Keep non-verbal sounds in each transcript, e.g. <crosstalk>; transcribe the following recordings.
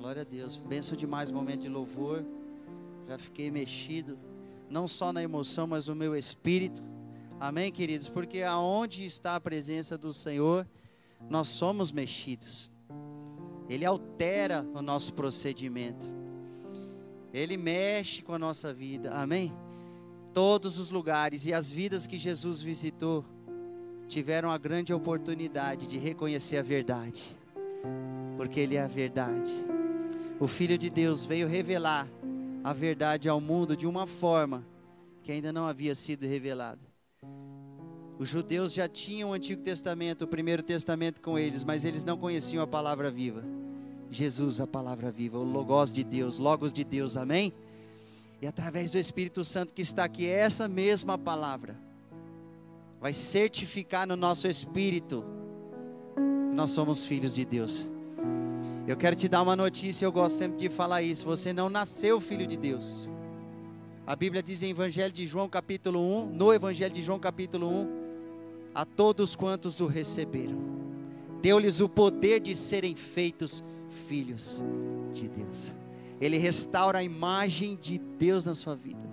Glória a Deus. Benção demais momento de louvor. Já fiquei mexido, não só na emoção, mas no meu espírito. Amém, queridos? Porque aonde está a presença do Senhor, nós somos mexidos. Ele altera o nosso procedimento. Ele mexe com a nossa vida. Amém? Todos os lugares e as vidas que Jesus visitou tiveram a grande oportunidade de reconhecer a verdade. Porque Ele é a verdade. O Filho de Deus veio revelar a verdade ao mundo de uma forma que ainda não havia sido revelada. Os judeus já tinham o Antigo Testamento, o Primeiro Testamento com eles, mas eles não conheciam a palavra viva. Jesus, a palavra viva, o Logos de Deus, Logos de Deus, amém? E através do Espírito Santo que está aqui, essa mesma palavra vai certificar no nosso espírito que nós somos filhos de Deus. Eu quero te dar uma notícia, eu gosto sempre de falar isso. Você não nasceu filho de Deus. A Bíblia diz em Evangelho de João, capítulo 1, no Evangelho de João, capítulo 1, a todos quantos o receberam, deu-lhes o poder de serem feitos filhos de Deus. Ele restaura a imagem de Deus na sua vida.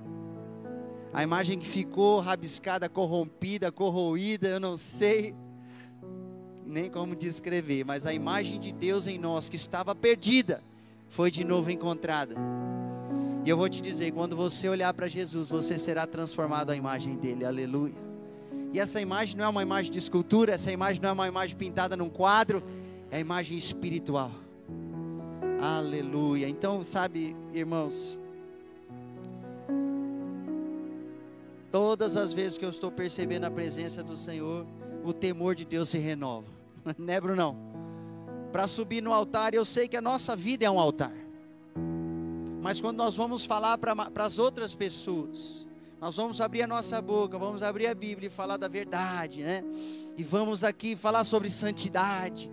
A imagem que ficou rabiscada, corrompida, corroída, eu não sei nem como descrever, mas a imagem de Deus em nós que estava perdida foi de novo encontrada. E eu vou te dizer, quando você olhar para Jesus, você será transformado à imagem dele. Aleluia. E essa imagem não é uma imagem de escultura, essa imagem não é uma imagem pintada num quadro, é a imagem espiritual. Aleluia. Então, sabe, irmãos, todas as vezes que eu estou percebendo a presença do Senhor, o temor de Deus se renova. <laughs> né, Brunão? Para subir no altar, eu sei que a nossa vida é um altar. Mas quando nós vamos falar para as outras pessoas, nós vamos abrir a nossa boca, vamos abrir a Bíblia e falar da verdade, né? E vamos aqui falar sobre santidade,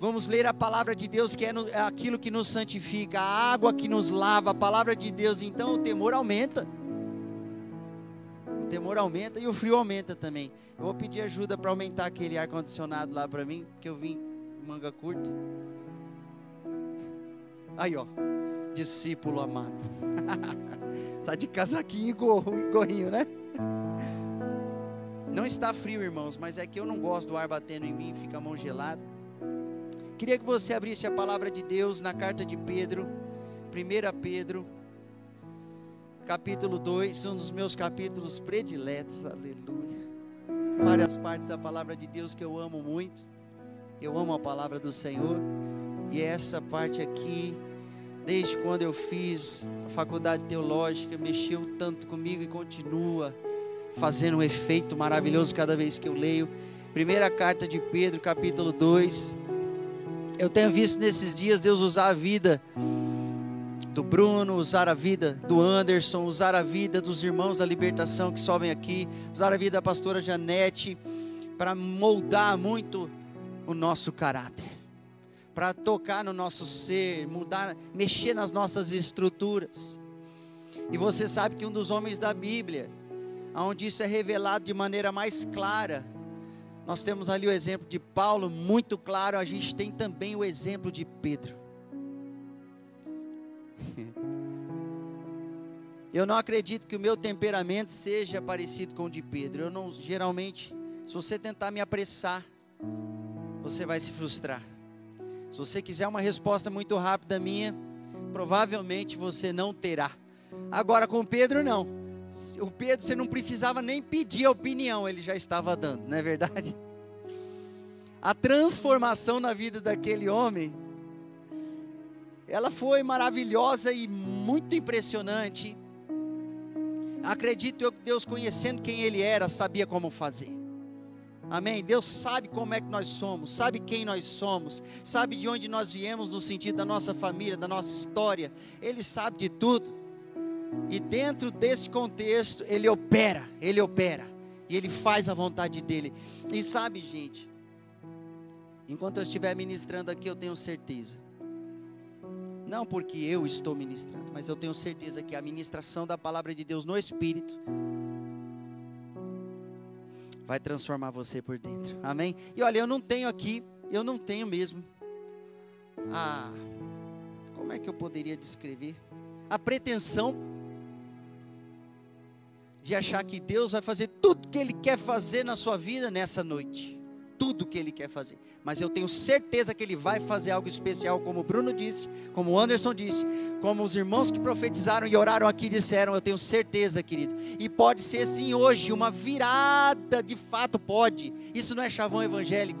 Vamos ler a palavra de Deus, que é, é aquilo que nos santifica, a água que nos lava, a palavra de Deus. Então o temor aumenta. Temor aumenta e o frio aumenta também. Eu vou pedir ajuda para aumentar aquele ar-condicionado lá para mim, porque eu vim manga curta. Aí, ó, discípulo amado. <laughs> tá de casaquinho e gorrinho, né? Não está frio, irmãos, mas é que eu não gosto do ar batendo em mim, fica a mão gelada. Queria que você abrisse a palavra de Deus na carta de Pedro, 1 Pedro, capítulo 2, um dos meus capítulos prediletos, aleluia. Várias partes da palavra de Deus que eu amo muito, eu amo a palavra do Senhor, e essa parte aqui, desde quando eu fiz a faculdade teológica, mexeu tanto comigo e continua fazendo um efeito maravilhoso cada vez que eu leio. Primeira carta de Pedro, capítulo 2 eu tenho visto nesses dias Deus usar a vida do Bruno, usar a vida do Anderson, usar a vida dos irmãos da libertação que sobem aqui, usar a vida da pastora Janete, para moldar muito o nosso caráter, para tocar no nosso ser, mudar, mexer nas nossas estruturas. E você sabe que um dos homens da Bíblia, onde isso é revelado de maneira mais clara, nós temos ali o exemplo de Paulo, muito claro, a gente tem também o exemplo de Pedro. Eu não acredito que o meu temperamento seja parecido com o de Pedro. Eu não, geralmente, se você tentar me apressar, você vai se frustrar. Se você quiser uma resposta muito rápida minha, provavelmente você não terá. Agora com Pedro não. O Pedro, você não precisava nem pedir a opinião, ele já estava dando, não é verdade? A transformação na vida daquele homem, ela foi maravilhosa e muito impressionante. Acredito eu que Deus, conhecendo quem Ele era, sabia como fazer. Amém? Deus sabe como é que nós somos, sabe quem nós somos, sabe de onde nós viemos no sentido da nossa família, da nossa história. Ele sabe de tudo. E dentro desse contexto, ele opera, ele opera. E ele faz a vontade dele. E sabe, gente, enquanto eu estiver ministrando aqui, eu tenho certeza. Não porque eu estou ministrando, mas eu tenho certeza que a ministração da palavra de Deus no Espírito vai transformar você por dentro. Amém? E olha, eu não tenho aqui, eu não tenho mesmo. Ah, como é que eu poderia descrever? A pretensão de achar que Deus vai fazer tudo que Ele quer fazer na sua vida nessa noite. Tudo que Ele quer fazer. Mas eu tenho certeza que Ele vai fazer algo especial, como o Bruno disse, como o Anderson disse, como os irmãos que profetizaram e oraram aqui disseram. Eu tenho certeza, querido. E pode ser sim hoje, uma virada, de fato pode. Isso não é chavão evangélico.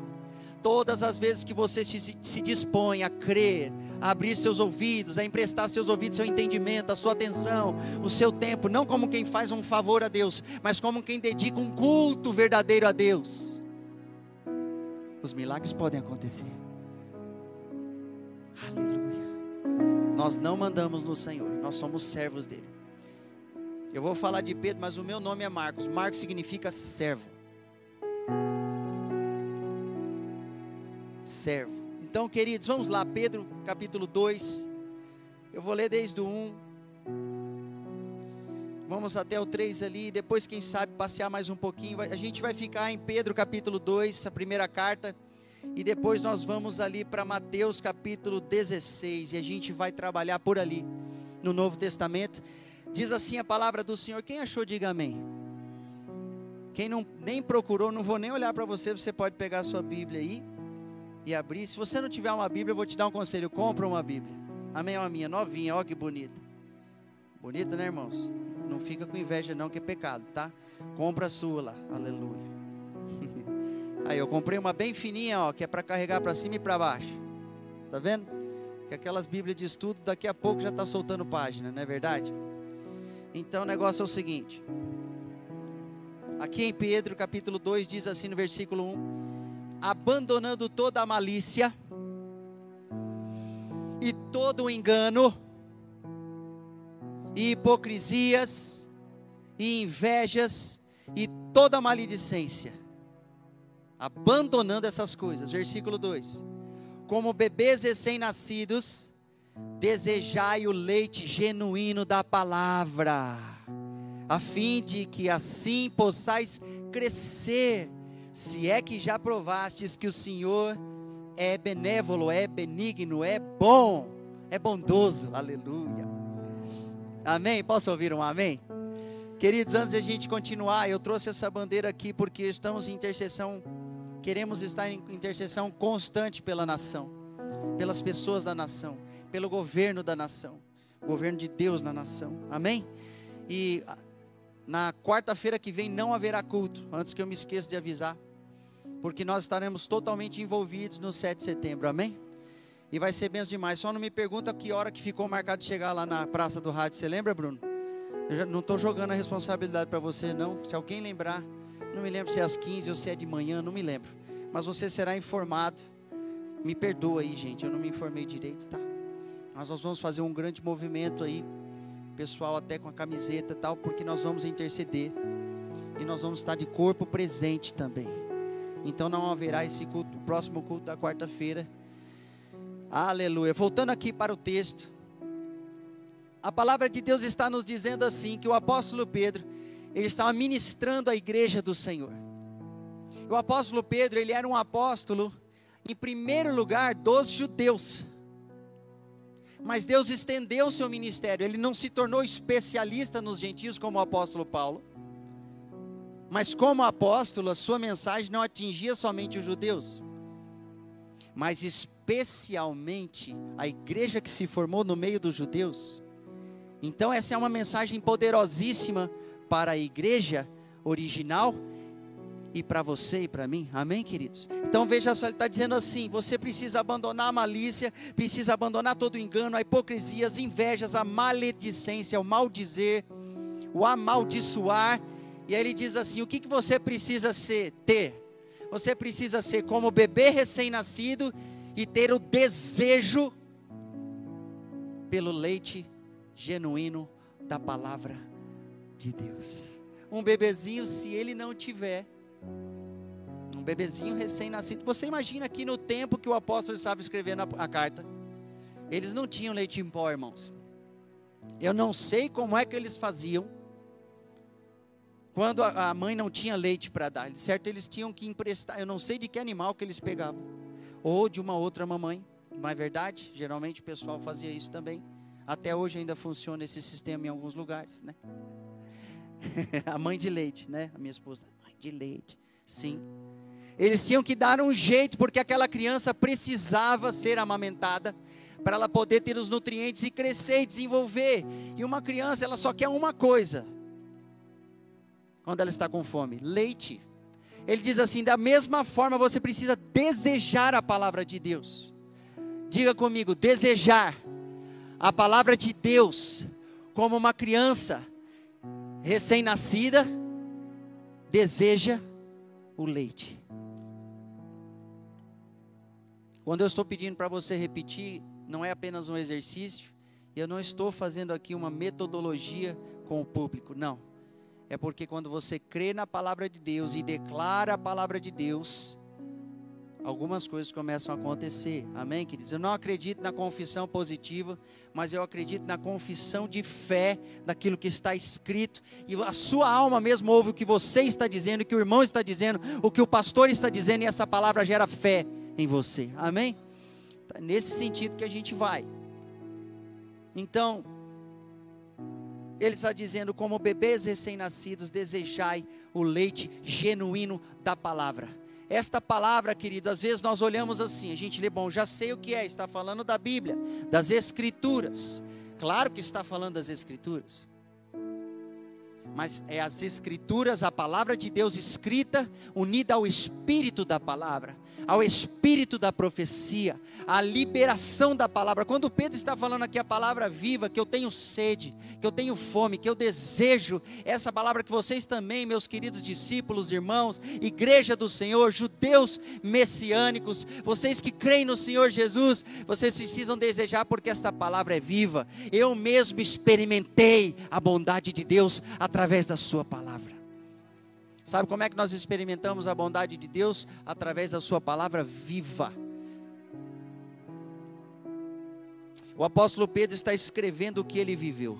Todas as vezes que você se, se dispõe a crer, a abrir seus ouvidos, a emprestar seus ouvidos, seu entendimento, a sua atenção, o seu tempo, não como quem faz um favor a Deus, mas como quem dedica um culto verdadeiro a Deus, os milagres podem acontecer. Aleluia. Nós não mandamos no Senhor, nós somos servos dele. Eu vou falar de Pedro, mas o meu nome é Marcos. Marcos significa servo. servo. Então, queridos, vamos lá, Pedro capítulo 2. Eu vou ler desde o 1. Vamos até o 3 ali, depois, quem sabe, passear mais um pouquinho. A gente vai ficar em Pedro capítulo 2, a primeira carta. E depois nós vamos ali para Mateus capítulo 16. E a gente vai trabalhar por ali, no Novo Testamento. Diz assim a palavra do Senhor. Quem achou, diga amém. Quem não, nem procurou, não vou nem olhar para você, você pode pegar a sua Bíblia aí e abrir. Se você não tiver uma Bíblia, eu vou te dar um conselho: compra uma Bíblia. Amém? Uma minha, novinha, olha que bonita. Bonita, né, irmãos? Não fica com inveja, não, que é pecado, tá? Compra a sua lá, aleluia. <laughs> Aí eu comprei uma bem fininha, ó, que é para carregar para cima e para baixo. Tá vendo? Que aquelas Bíblias de estudo daqui a pouco já está soltando página, não é verdade? Então o negócio é o seguinte. Aqui em Pedro, capítulo 2, diz assim no versículo 1: abandonando toda a malícia e todo o engano, e hipocrisias, e invejas, e toda maledicência. Abandonando essas coisas. Versículo 2: Como bebês recém-nascidos, desejai o leite genuíno da palavra, a fim de que assim possais crescer se é que já provastes que o Senhor é benévolo, é benigno, é bom, é bondoso, aleluia. Amém? Posso ouvir um amém? Queridos, antes de a gente continuar, eu trouxe essa bandeira aqui porque estamos em intercessão, queremos estar em intercessão constante pela nação, pelas pessoas da nação, pelo governo da nação, governo de Deus na nação, amém? E na quarta-feira que vem não haverá culto, antes que eu me esqueça de avisar, porque nós estaremos totalmente envolvidos no 7 de setembro, amém? E vai ser bem demais. Só não me pergunta que hora que ficou marcado de chegar lá na Praça do Rádio. Você lembra, Bruno? Eu não estou jogando a responsabilidade para você, não. Se alguém lembrar, não me lembro se é às 15 ou se é de manhã, não me lembro. Mas você será informado. Me perdoa aí, gente, eu não me informei direito, tá? Mas nós vamos fazer um grande movimento aí pessoal até com a camiseta e tal, porque nós vamos interceder. E nós vamos estar de corpo presente também. Então não haverá esse culto, o próximo culto da quarta-feira. Aleluia. Voltando aqui para o texto. A palavra de Deus está nos dizendo assim que o apóstolo Pedro, ele estava ministrando a igreja do Senhor. O apóstolo Pedro, ele era um apóstolo em primeiro lugar dos judeus. Mas Deus estendeu o seu ministério, ele não se tornou especialista nos gentios como o apóstolo Paulo. Mas como apóstolo, a sua mensagem não atingia somente os judeus, mas especialmente a igreja que se formou no meio dos judeus. Então essa é uma mensagem poderosíssima para a igreja original e para você e para mim. Amém, queridos? Então veja só, ele está dizendo assim: você precisa abandonar a malícia, precisa abandonar todo o engano, a hipocrisia, as invejas, a maledicência, o maldizer, o amaldiçoar. E aí ele diz assim: o que, que você precisa ser, ter? Você precisa ser como bebê recém-nascido e ter o desejo pelo leite genuíno da palavra de Deus. Um bebezinho, se ele não tiver, um bebezinho recém-nascido. Você imagina aqui no tempo que o apóstolo estava escrevendo a, a carta. Eles não tinham leite em pó, irmãos. Eu não sei como é que eles faziam quando a, mãe não tinha leite para dar. Certo, eles tinham que emprestar. Eu não sei de que animal que eles pegavam. Ou de uma outra mamãe, não é verdade? Geralmente o pessoal fazia isso também. Até hoje ainda funciona esse sistema em alguns lugares, né? <laughs> a mãe de leite, né? A minha esposa, mãe de leite. Sim. Eles tinham que dar um jeito porque aquela criança precisava ser amamentada para ela poder ter os nutrientes e crescer e desenvolver. E uma criança, ela só quer uma coisa. Quando ela está com fome, leite. Ele diz assim: da mesma forma você precisa desejar a palavra de Deus. Diga comigo, desejar a palavra de Deus, como uma criança recém-nascida deseja o leite. Quando eu estou pedindo para você repetir, não é apenas um exercício, eu não estou fazendo aqui uma metodologia com o público, não. É porque quando você crê na palavra de Deus e declara a palavra de Deus, algumas coisas começam a acontecer. Amém, queridos? Eu não acredito na confissão positiva, mas eu acredito na confissão de fé daquilo que está escrito. E a sua alma mesmo ouve o que você está dizendo, o que o irmão está dizendo, o que o pastor está dizendo, e essa palavra gera fé em você. Amém? Tá nesse sentido que a gente vai. Então, ele está dizendo: como bebês recém-nascidos, desejai o leite genuíno da palavra. Esta palavra, querido, às vezes nós olhamos assim, a gente lê, bom, já sei o que é, está falando da Bíblia, das Escrituras. Claro que está falando das Escrituras mas é as escrituras, a palavra de Deus escrita, unida ao espírito da palavra, ao espírito da profecia, à liberação da palavra. Quando Pedro está falando aqui a palavra viva, que eu tenho sede, que eu tenho fome, que eu desejo, essa palavra que vocês também, meus queridos discípulos, irmãos, igreja do Senhor, judeus messiânicos, vocês que creem no Senhor Jesus, vocês precisam desejar porque esta palavra é viva. Eu mesmo experimentei a bondade de Deus através da Sua palavra. Sabe como é que nós experimentamos a bondade de Deus? Através da Sua palavra viva. O apóstolo Pedro está escrevendo o que ele viveu.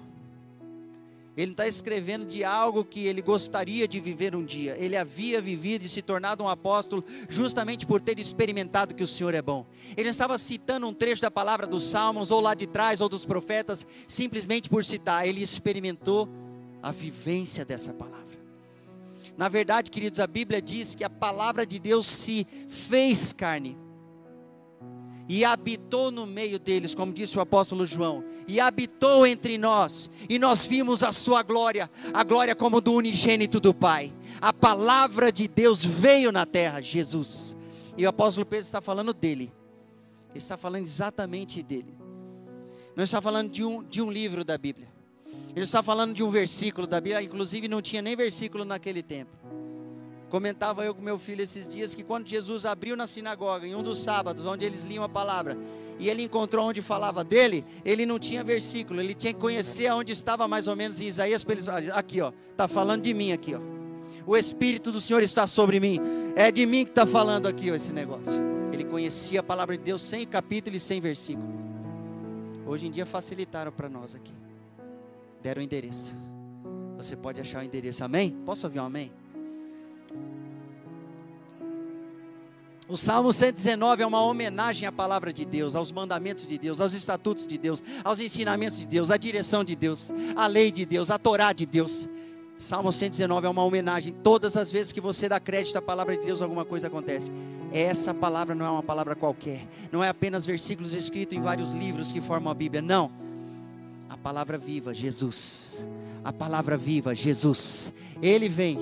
Ele está escrevendo de algo que ele gostaria de viver um dia. Ele havia vivido e se tornado um apóstolo justamente por ter experimentado que o Senhor é bom. Ele não estava citando um trecho da palavra dos Salmos, ou lá de trás, ou dos profetas, simplesmente por citar. Ele experimentou a vivência dessa palavra. Na verdade, queridos, a Bíblia diz que a palavra de Deus se fez carne e habitou no meio deles, como disse o apóstolo João, e habitou entre nós, e nós vimos a sua glória, a glória como do unigênito do Pai. A palavra de Deus veio na terra, Jesus. E o apóstolo Pedro está falando dele. Ele está falando exatamente dele. Não está falando de um, de um livro da Bíblia. Ele está falando de um versículo da Bíblia, inclusive não tinha nem versículo naquele tempo. Comentava eu com meu filho esses dias que quando Jesus abriu na sinagoga, em um dos sábados, onde eles liam a palavra, e ele encontrou onde falava dele, ele não tinha versículo, ele tinha que conhecer aonde estava mais ou menos em Isaías, para eles, aqui ó, está falando de mim aqui ó. O Espírito do Senhor está sobre mim, é de mim que está falando aqui ó, esse negócio. Ele conhecia a palavra de Deus sem capítulo e sem versículo. Hoje em dia facilitaram para nós aqui deram o endereço. Você pode achar o endereço, amém? Posso ouvir um amém? O Salmo 119 é uma homenagem à palavra de Deus, aos mandamentos de Deus, aos estatutos de Deus, aos ensinamentos de Deus, à direção de Deus, à lei de Deus, à Torá de Deus. Salmo 119 é uma homenagem. Todas as vezes que você dá crédito à palavra de Deus, alguma coisa acontece. Essa palavra não é uma palavra qualquer, não é apenas versículos escritos em vários livros que formam a Bíblia, não palavra viva, Jesus. A palavra viva, Jesus. Ele vem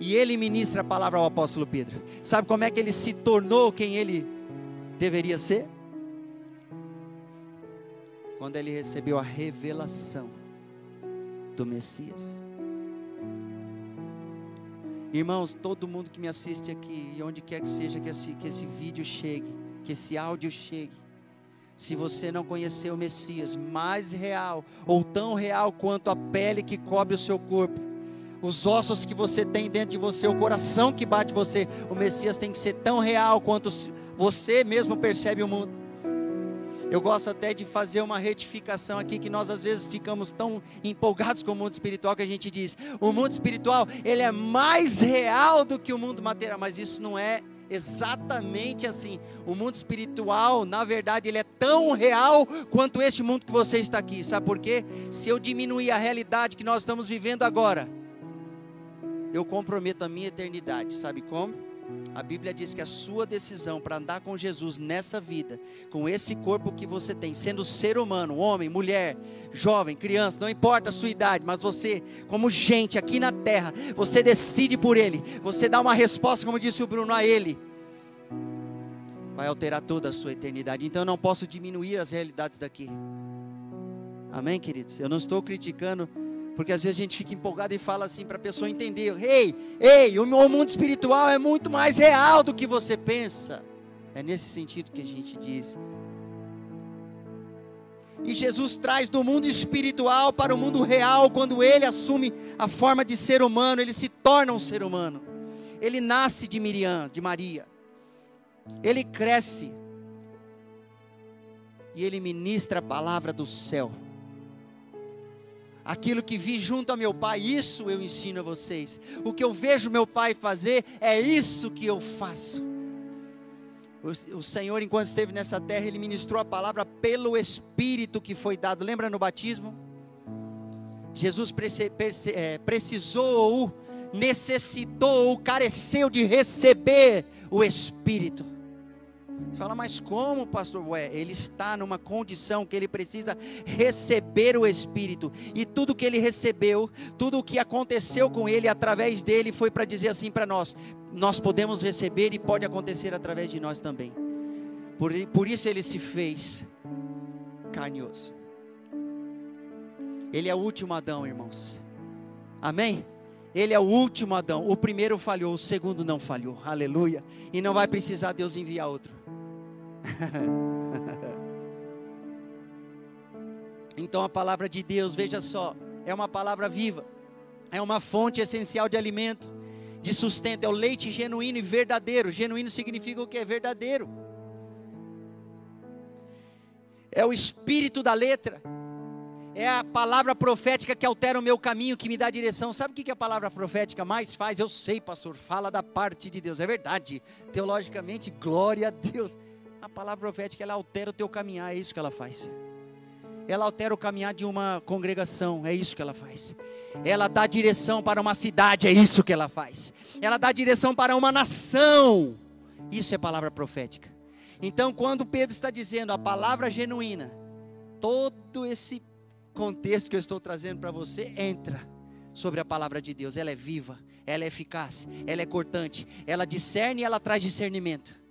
e ele ministra a palavra ao apóstolo Pedro. Sabe como é que ele se tornou quem ele deveria ser? Quando ele recebeu a revelação do Messias. Irmãos, todo mundo que me assiste aqui, e onde quer que seja que esse, que esse vídeo chegue, que esse áudio chegue, se você não conhecer o Messias mais real, ou tão real quanto a pele que cobre o seu corpo, os ossos que você tem dentro de você, o coração que bate você, o Messias tem que ser tão real quanto você mesmo percebe o mundo. Eu gosto até de fazer uma retificação aqui que nós às vezes ficamos tão empolgados com o mundo espiritual que a gente diz: o mundo espiritual ele é mais real do que o mundo material, mas isso não é Exatamente assim. O mundo espiritual, na verdade, ele é tão real quanto este mundo que você está aqui. Sabe por quê? Se eu diminuir a realidade que nós estamos vivendo agora, eu comprometo a minha eternidade. Sabe como? A Bíblia diz que a sua decisão para andar com Jesus nessa vida, com esse corpo que você tem, sendo ser humano, homem, mulher, jovem, criança, não importa a sua idade, mas você, como gente aqui na terra, você decide por Ele, você dá uma resposta, como disse o Bruno, a Ele, vai alterar toda a sua eternidade. Então eu não posso diminuir as realidades daqui. Amém, queridos? Eu não estou criticando porque às vezes a gente fica empolgado e fala assim para a pessoa entender: ei, ei, o meu mundo espiritual é muito mais real do que você pensa. É nesse sentido que a gente diz. E Jesus traz do mundo espiritual para o mundo real quando ele assume a forma de ser humano, ele se torna um ser humano. Ele nasce de Miriam, de Maria. Ele cresce. E ele ministra a palavra do céu aquilo que vi junto a meu pai, isso eu ensino a vocês. O que eu vejo meu pai fazer, é isso que eu faço. O, o Senhor, enquanto esteve nessa terra, Ele ministrou a palavra pelo Espírito que foi dado. Lembra no batismo? Jesus prece, prece, é, precisou, necessitou, careceu de receber o Espírito. Você fala, mas como, pastor? Ué, ele está numa condição que ele precisa receber o Espírito. E tudo que ele recebeu, tudo o que aconteceu com ele através dele, foi para dizer assim para nós: nós podemos receber e pode acontecer através de nós também. Por, por isso ele se fez carne e osso. Ele é o último Adão, irmãos. Amém? Ele é o último Adão. O primeiro falhou, o segundo não falhou. Aleluia. E não vai precisar Deus enviar outro. <laughs> então a palavra de Deus, veja só, é uma palavra viva. É uma fonte essencial de alimento, de sustento. É o leite genuíno e verdadeiro. Genuíno significa o que é verdadeiro. É o espírito da letra é a palavra profética que altera o meu caminho, que me dá direção. Sabe o que a palavra profética mais faz? Eu sei, pastor, fala da parte de Deus. É verdade. Teologicamente, glória a Deus. A palavra profética, ela altera o teu caminhar, é isso que ela faz. Ela altera o caminhar de uma congregação, é isso que ela faz. Ela dá direção para uma cidade, é isso que ela faz. Ela dá direção para uma nação. Isso é palavra profética. Então, quando Pedro está dizendo a palavra genuína, todo esse contexto que eu estou trazendo para você entra sobre a palavra de Deus. Ela é viva, ela é eficaz, ela é cortante, ela discerne e ela traz discernimento.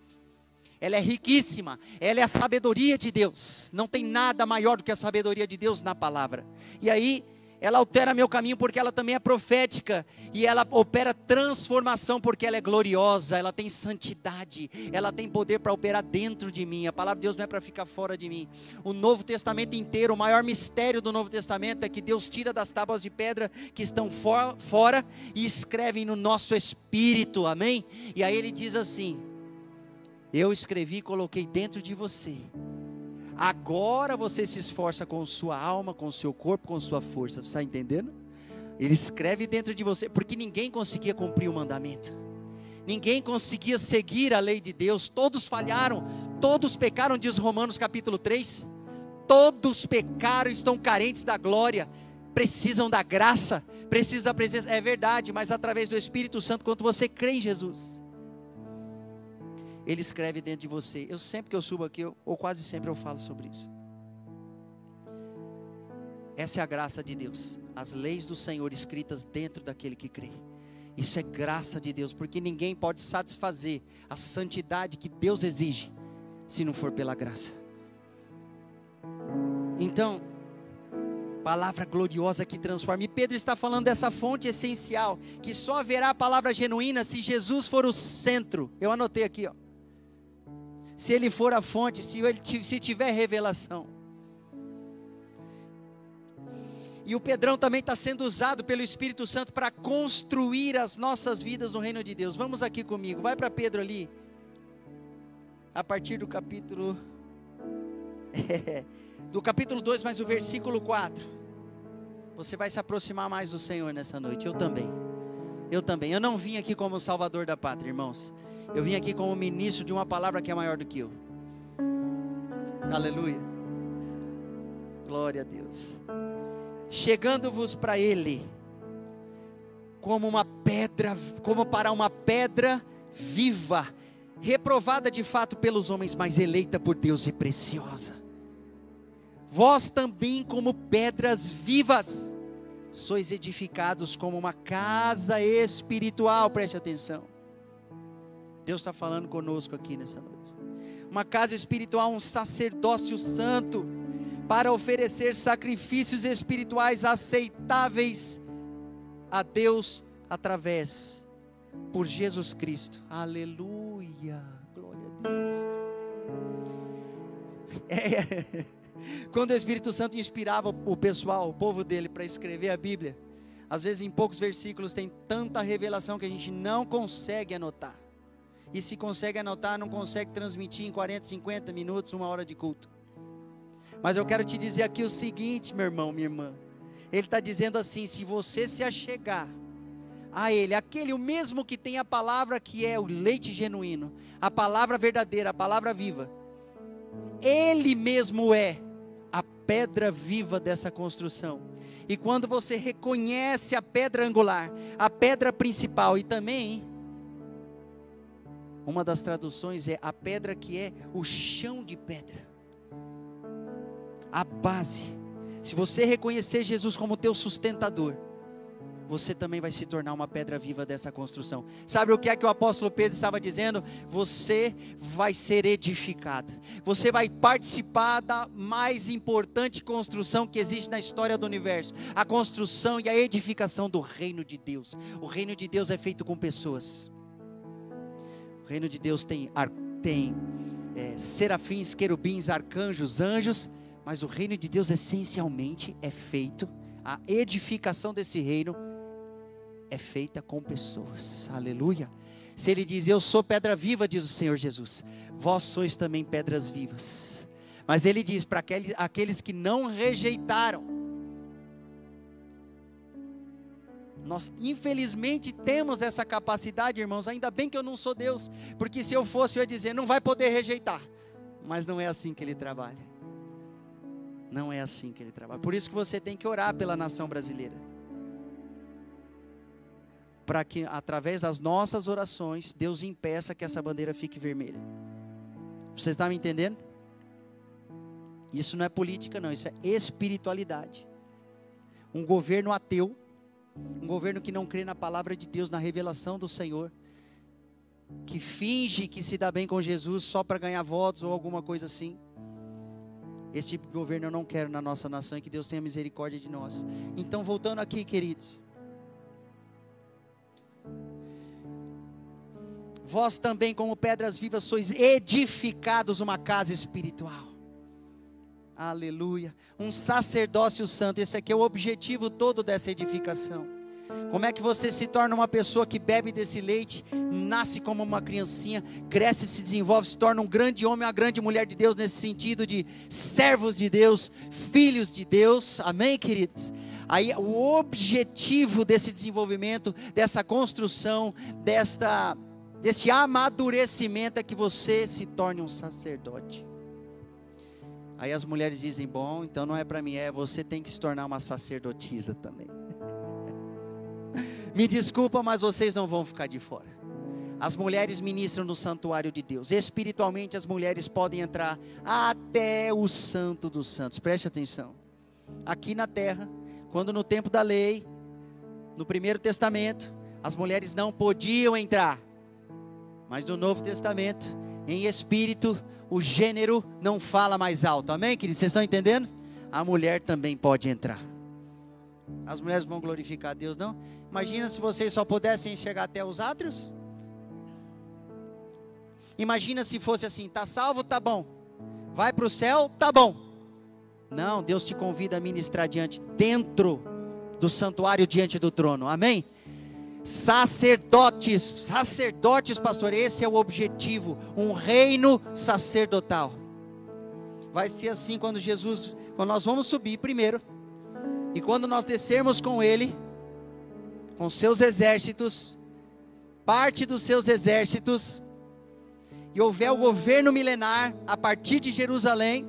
Ela é riquíssima, ela é a sabedoria de Deus. Não tem nada maior do que a sabedoria de Deus na palavra. E aí, ela altera meu caminho porque ela também é profética e ela opera transformação porque ela é gloriosa, ela tem santidade, ela tem poder para operar dentro de mim. A palavra de Deus não é para ficar fora de mim. O Novo Testamento inteiro, o maior mistério do Novo Testamento é que Deus tira das tábuas de pedra que estão for, fora e escreve no nosso espírito, amém? E aí ele diz assim: Eu escrevi e coloquei dentro de você Agora você se esforça com sua alma, com seu corpo, com sua força. Você está entendendo? Ele escreve dentro de você, porque ninguém conseguia cumprir o mandamento. Ninguém conseguia seguir a lei de Deus. Todos falharam, todos pecaram, diz Romanos capítulo 3. Todos pecaram, estão carentes da glória, precisam da graça, precisam da presença. É verdade, mas através do Espírito Santo, quando você crê em Jesus. Ele escreve dentro de você. Eu sempre que eu subo aqui, eu, ou quase sempre eu falo sobre isso. Essa é a graça de Deus. As leis do Senhor escritas dentro daquele que crê. Isso é graça de Deus, porque ninguém pode satisfazer a santidade que Deus exige, se não for pela graça. Então, palavra gloriosa que transforma. E Pedro está falando dessa fonte essencial, que só haverá palavra genuína se Jesus for o centro. Eu anotei aqui, ó se ele for a fonte, se ele se tiver revelação. E o Pedrão também está sendo usado pelo Espírito Santo para construir as nossas vidas no reino de Deus. Vamos aqui comigo, vai para Pedro ali, a partir do capítulo. <laughs> do capítulo 2, mas o versículo 4. Você vai se aproximar mais do Senhor nessa noite, eu também. Eu também. Eu não vim aqui como salvador da pátria, irmãos. Eu vim aqui como ministro de uma palavra que é maior do que eu. Aleluia. Glória a Deus. Chegando-vos para Ele, como uma pedra, como para uma pedra viva, reprovada de fato pelos homens, mas eleita por Deus e preciosa. Vós também, como pedras vivas, sois edificados como uma casa espiritual, preste atenção. Deus está falando conosco aqui nessa noite. Uma casa espiritual, um sacerdócio santo, para oferecer sacrifícios espirituais aceitáveis a Deus através por Jesus Cristo. Aleluia. Glória a Deus. <laughs> É, quando o Espírito Santo inspirava o pessoal, o povo dele, para escrever a Bíblia, às vezes em poucos versículos tem tanta revelação que a gente não consegue anotar. E se consegue anotar, não consegue transmitir em 40, 50 minutos, uma hora de culto. Mas eu quero te dizer aqui o seguinte, meu irmão, minha irmã. Ele está dizendo assim: se você se achegar a Ele, aquele o mesmo que tem a palavra que é o leite genuíno, a palavra verdadeira, a palavra viva, Ele mesmo é a pedra viva dessa construção. E quando você reconhece a pedra angular, a pedra principal e também uma das traduções é a pedra que é o chão de pedra a base. Se você reconhecer Jesus como teu sustentador, você também vai se tornar uma pedra viva dessa construção. Sabe o que é que o apóstolo Pedro estava dizendo? Você vai ser edificado. Você vai participar da mais importante construção que existe na história do universo, a construção e a edificação do reino de Deus. O reino de Deus é feito com pessoas. O reino de Deus tem tem é, serafins, querubins, arcanjos, anjos mas o reino de Deus essencialmente é feito, a edificação desse reino é feita com pessoas. Aleluia. Se ele diz, Eu sou pedra viva, diz o Senhor Jesus, vós sois também pedras vivas. Mas ele diz para aqueles, aqueles que não rejeitaram, nós infelizmente temos essa capacidade, irmãos. Ainda bem que eu não sou Deus, porque se eu fosse, eu ia dizer, não vai poder rejeitar. Mas não é assim que ele trabalha. Não é assim que ele trabalha. Por isso que você tem que orar pela nação brasileira. Para que através das nossas orações, Deus impeça que essa bandeira fique vermelha. Você está me entendendo? Isso não é política, não, isso é espiritualidade. Um governo ateu, um governo que não crê na palavra de Deus, na revelação do Senhor, que finge que se dá bem com Jesus só para ganhar votos ou alguma coisa assim. Esse tipo de governo eu não quero na nossa nação e que Deus tenha misericórdia de nós. Então, voltando aqui, queridos. Vós também, como pedras vivas, sois edificados uma casa espiritual. Aleluia. Um sacerdócio santo. Esse aqui é o objetivo todo dessa edificação. Como é que você se torna uma pessoa que bebe desse leite, nasce como uma criancinha, cresce, se desenvolve, se torna um grande homem, uma grande mulher de Deus, nesse sentido de servos de Deus, filhos de Deus, amém, queridos? Aí o objetivo desse desenvolvimento, dessa construção, desta, desse amadurecimento é que você se torne um sacerdote. Aí as mulheres dizem: Bom, então não é para mim, é você tem que se tornar uma sacerdotisa também. <laughs> Me desculpa, mas vocês não vão ficar de fora. As mulheres ministram no santuário de Deus. Espiritualmente, as mulheres podem entrar até o Santo dos Santos. Preste atenção. Aqui na terra, quando no tempo da lei, no primeiro testamento, as mulheres não podiam entrar. Mas no Novo Testamento, em espírito, o gênero não fala mais alto. Amém, queridos? Vocês estão entendendo? A mulher também pode entrar. As mulheres vão glorificar a Deus, não? Imagina se vocês só pudessem chegar até os átrios. Imagina se fosse assim: tá salvo, tá bom. Vai para o céu, tá bom. Não, Deus te convida a ministrar diante, dentro do santuário, diante do trono. Amém? Sacerdotes, sacerdotes, pastor, esse é o objetivo, um reino sacerdotal. Vai ser assim quando Jesus, quando nós vamos subir primeiro, e quando nós descermos com Ele, com seus exércitos, parte dos seus exércitos, e houver o governo milenar a partir de Jerusalém,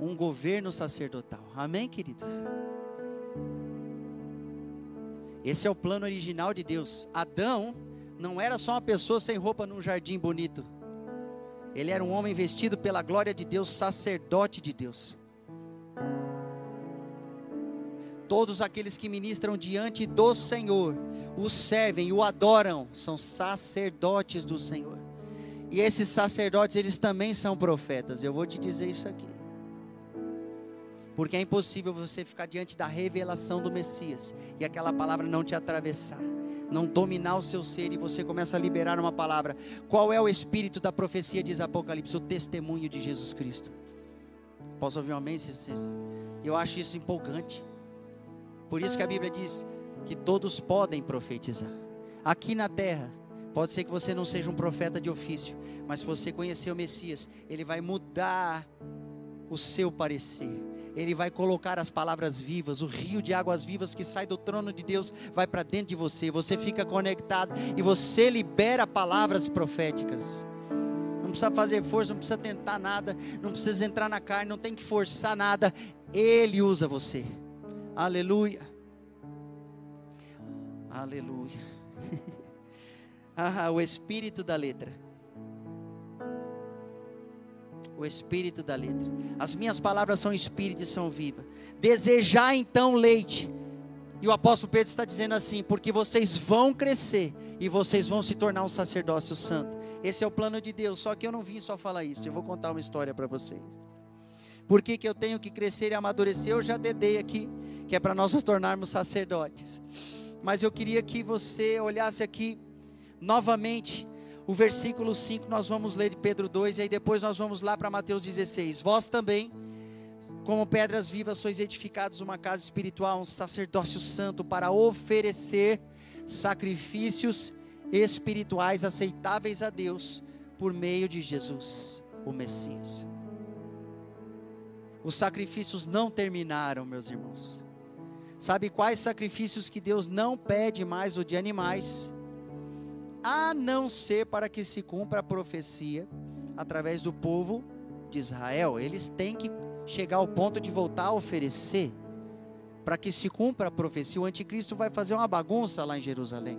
um governo sacerdotal. Amém, queridos? Esse é o plano original de Deus. Adão não era só uma pessoa sem roupa num jardim bonito. Ele era um homem vestido pela glória de Deus, sacerdote de Deus. Todos aqueles que ministram diante do Senhor, o servem, o adoram, são sacerdotes do Senhor. E esses sacerdotes, eles também são profetas. Eu vou te dizer isso aqui. Porque é impossível você ficar diante da revelação do Messias e aquela palavra não te atravessar, não dominar o seu ser e você começa a liberar uma palavra. Qual é o espírito da profecia, diz Apocalipse? O testemunho de Jesus Cristo. Posso ouvir um amém? Eu acho isso empolgante. Por isso que a Bíblia diz que todos podem profetizar. Aqui na terra, pode ser que você não seja um profeta de ofício, mas se você conhecer o Messias, ele vai mudar o seu parecer ele vai colocar as palavras vivas, o rio de águas vivas que sai do trono de Deus vai para dentro de você. Você fica conectado e você libera palavras proféticas. Não precisa fazer força, não precisa tentar nada, não precisa entrar na carne, não tem que forçar nada. Ele usa você. Aleluia. Aleluia. <laughs> ah, o espírito da letra o espírito da letra. As minhas palavras são espírito e são viva. Desejar então leite. E o apóstolo Pedro está dizendo assim: porque vocês vão crescer e vocês vão se tornar um sacerdócio santo. Esse é o plano de Deus. Só que eu não vim só falar isso. Eu vou contar uma história para vocês. Por que, que eu tenho que crescer e amadurecer? Eu já dedei aqui, que é para nós nos tornarmos sacerdotes. Mas eu queria que você olhasse aqui novamente o versículo 5 nós vamos ler de Pedro 2 e aí depois nós vamos lá para Mateus 16. Vós também, como pedras vivas, sois edificados uma casa espiritual, um sacerdócio santo para oferecer sacrifícios espirituais aceitáveis a Deus por meio de Jesus, o Messias. Os sacrifícios não terminaram, meus irmãos. Sabe quais sacrifícios que Deus não pede mais o de animais? A não ser para que se cumpra a profecia através do povo de Israel. Eles têm que chegar ao ponto de voltar a oferecer para que se cumpra a profecia. O anticristo vai fazer uma bagunça lá em Jerusalém.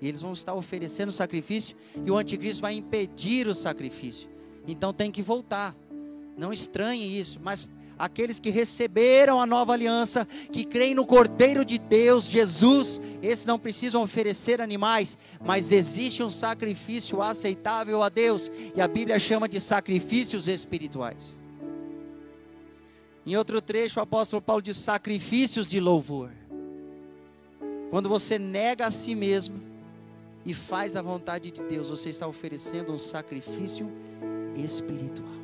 E eles vão estar oferecendo sacrifício e o anticristo vai impedir o sacrifício. Então tem que voltar. Não estranhe isso, mas aqueles que receberam a nova aliança, que creem no Cordeiro de Deus, Jesus, esses não precisam oferecer animais, mas existe um sacrifício aceitável a Deus, e a Bíblia chama de sacrifícios espirituais. Em outro trecho, o apóstolo Paulo diz sacrifícios de louvor. Quando você nega a si mesmo e faz a vontade de Deus, você está oferecendo um sacrifício espiritual.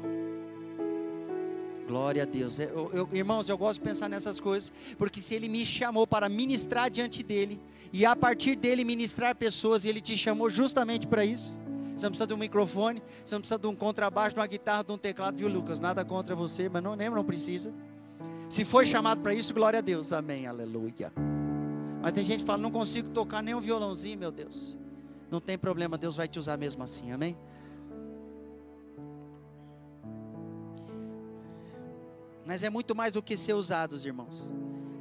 Glória a Deus. Eu, eu, irmãos, eu gosto de pensar nessas coisas, porque se Ele me chamou para ministrar diante dEle, e a partir dEle ministrar pessoas, e Ele te chamou justamente para isso. Você não precisa de um microfone, você não precisa de um contrabaixo, de uma guitarra, de um teclado, viu, Lucas? Nada contra você, mas não não precisa. Se foi chamado para isso, glória a Deus, amém, aleluia. Mas tem gente que fala, não consigo tocar nem um violãozinho, meu Deus. Não tem problema, Deus vai te usar mesmo assim, amém? Mas é muito mais do que ser usados, irmãos.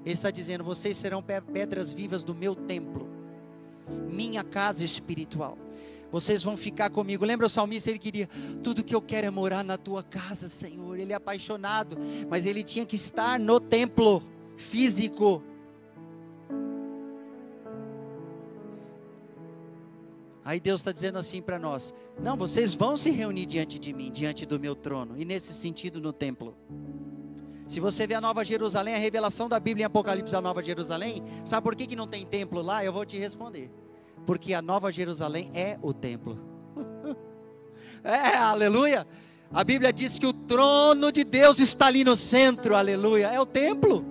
Ele está dizendo: vocês serão pedras vivas do meu templo, minha casa espiritual. Vocês vão ficar comigo. Lembra o salmista? Ele queria, tudo que eu quero é morar na tua casa, Senhor. Ele é apaixonado, mas ele tinha que estar no templo físico. Aí Deus está dizendo assim para nós: não, vocês vão se reunir diante de mim, diante do meu trono, e nesse sentido no templo. Se você vê a Nova Jerusalém, a revelação da Bíblia em Apocalipse da Nova Jerusalém, sabe por que, que não tem templo lá? Eu vou te responder. Porque a Nova Jerusalém é o templo. <laughs> é, aleluia. A Bíblia diz que o trono de Deus está ali no centro, aleluia. É o templo.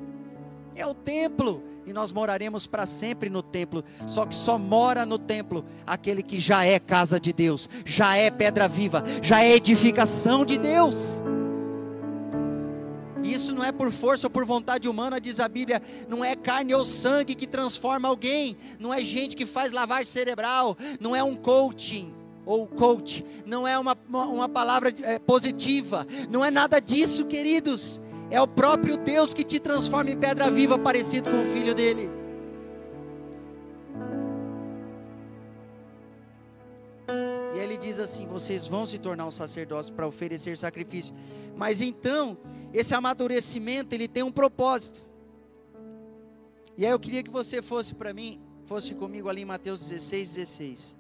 É o templo. E nós moraremos para sempre no templo. Só que só mora no templo aquele que já é casa de Deus, já é pedra viva, já é edificação de Deus. Isso não é por força ou por vontade humana, diz a Bíblia, não é carne ou sangue que transforma alguém, não é gente que faz lavagem cerebral, não é um coaching ou coach, não é uma, uma, uma palavra é, positiva, não é nada disso, queridos, é o próprio Deus que te transforma em pedra viva, parecido com o filho dele. Ele diz assim: vocês vão se tornar um sacerdócio para oferecer sacrifício. Mas então, esse amadurecimento, ele tem um propósito. E aí eu queria que você fosse para mim, fosse comigo ali em Mateus 16, 16.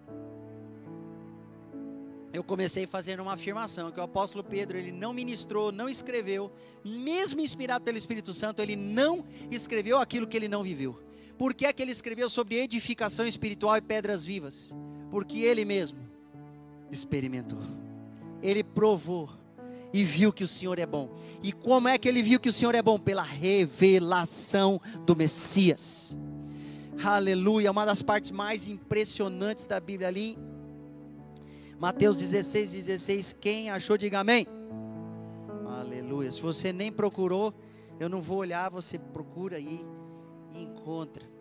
Eu comecei fazendo uma afirmação que o apóstolo Pedro, ele não ministrou, não escreveu, mesmo inspirado pelo Espírito Santo, ele não escreveu aquilo que ele não viveu. Por que é que ele escreveu sobre edificação espiritual e pedras vivas? Porque ele mesmo experimentou. Ele provou e viu que o Senhor é bom. E como é que ele viu que o Senhor é bom? Pela revelação do Messias. Aleluia, uma das partes mais impressionantes da Bíblia ali. Mateus 16, 16. Quem achou, diga amém. Aleluia. Se você nem procurou, eu não vou olhar, você procura aí e encontra.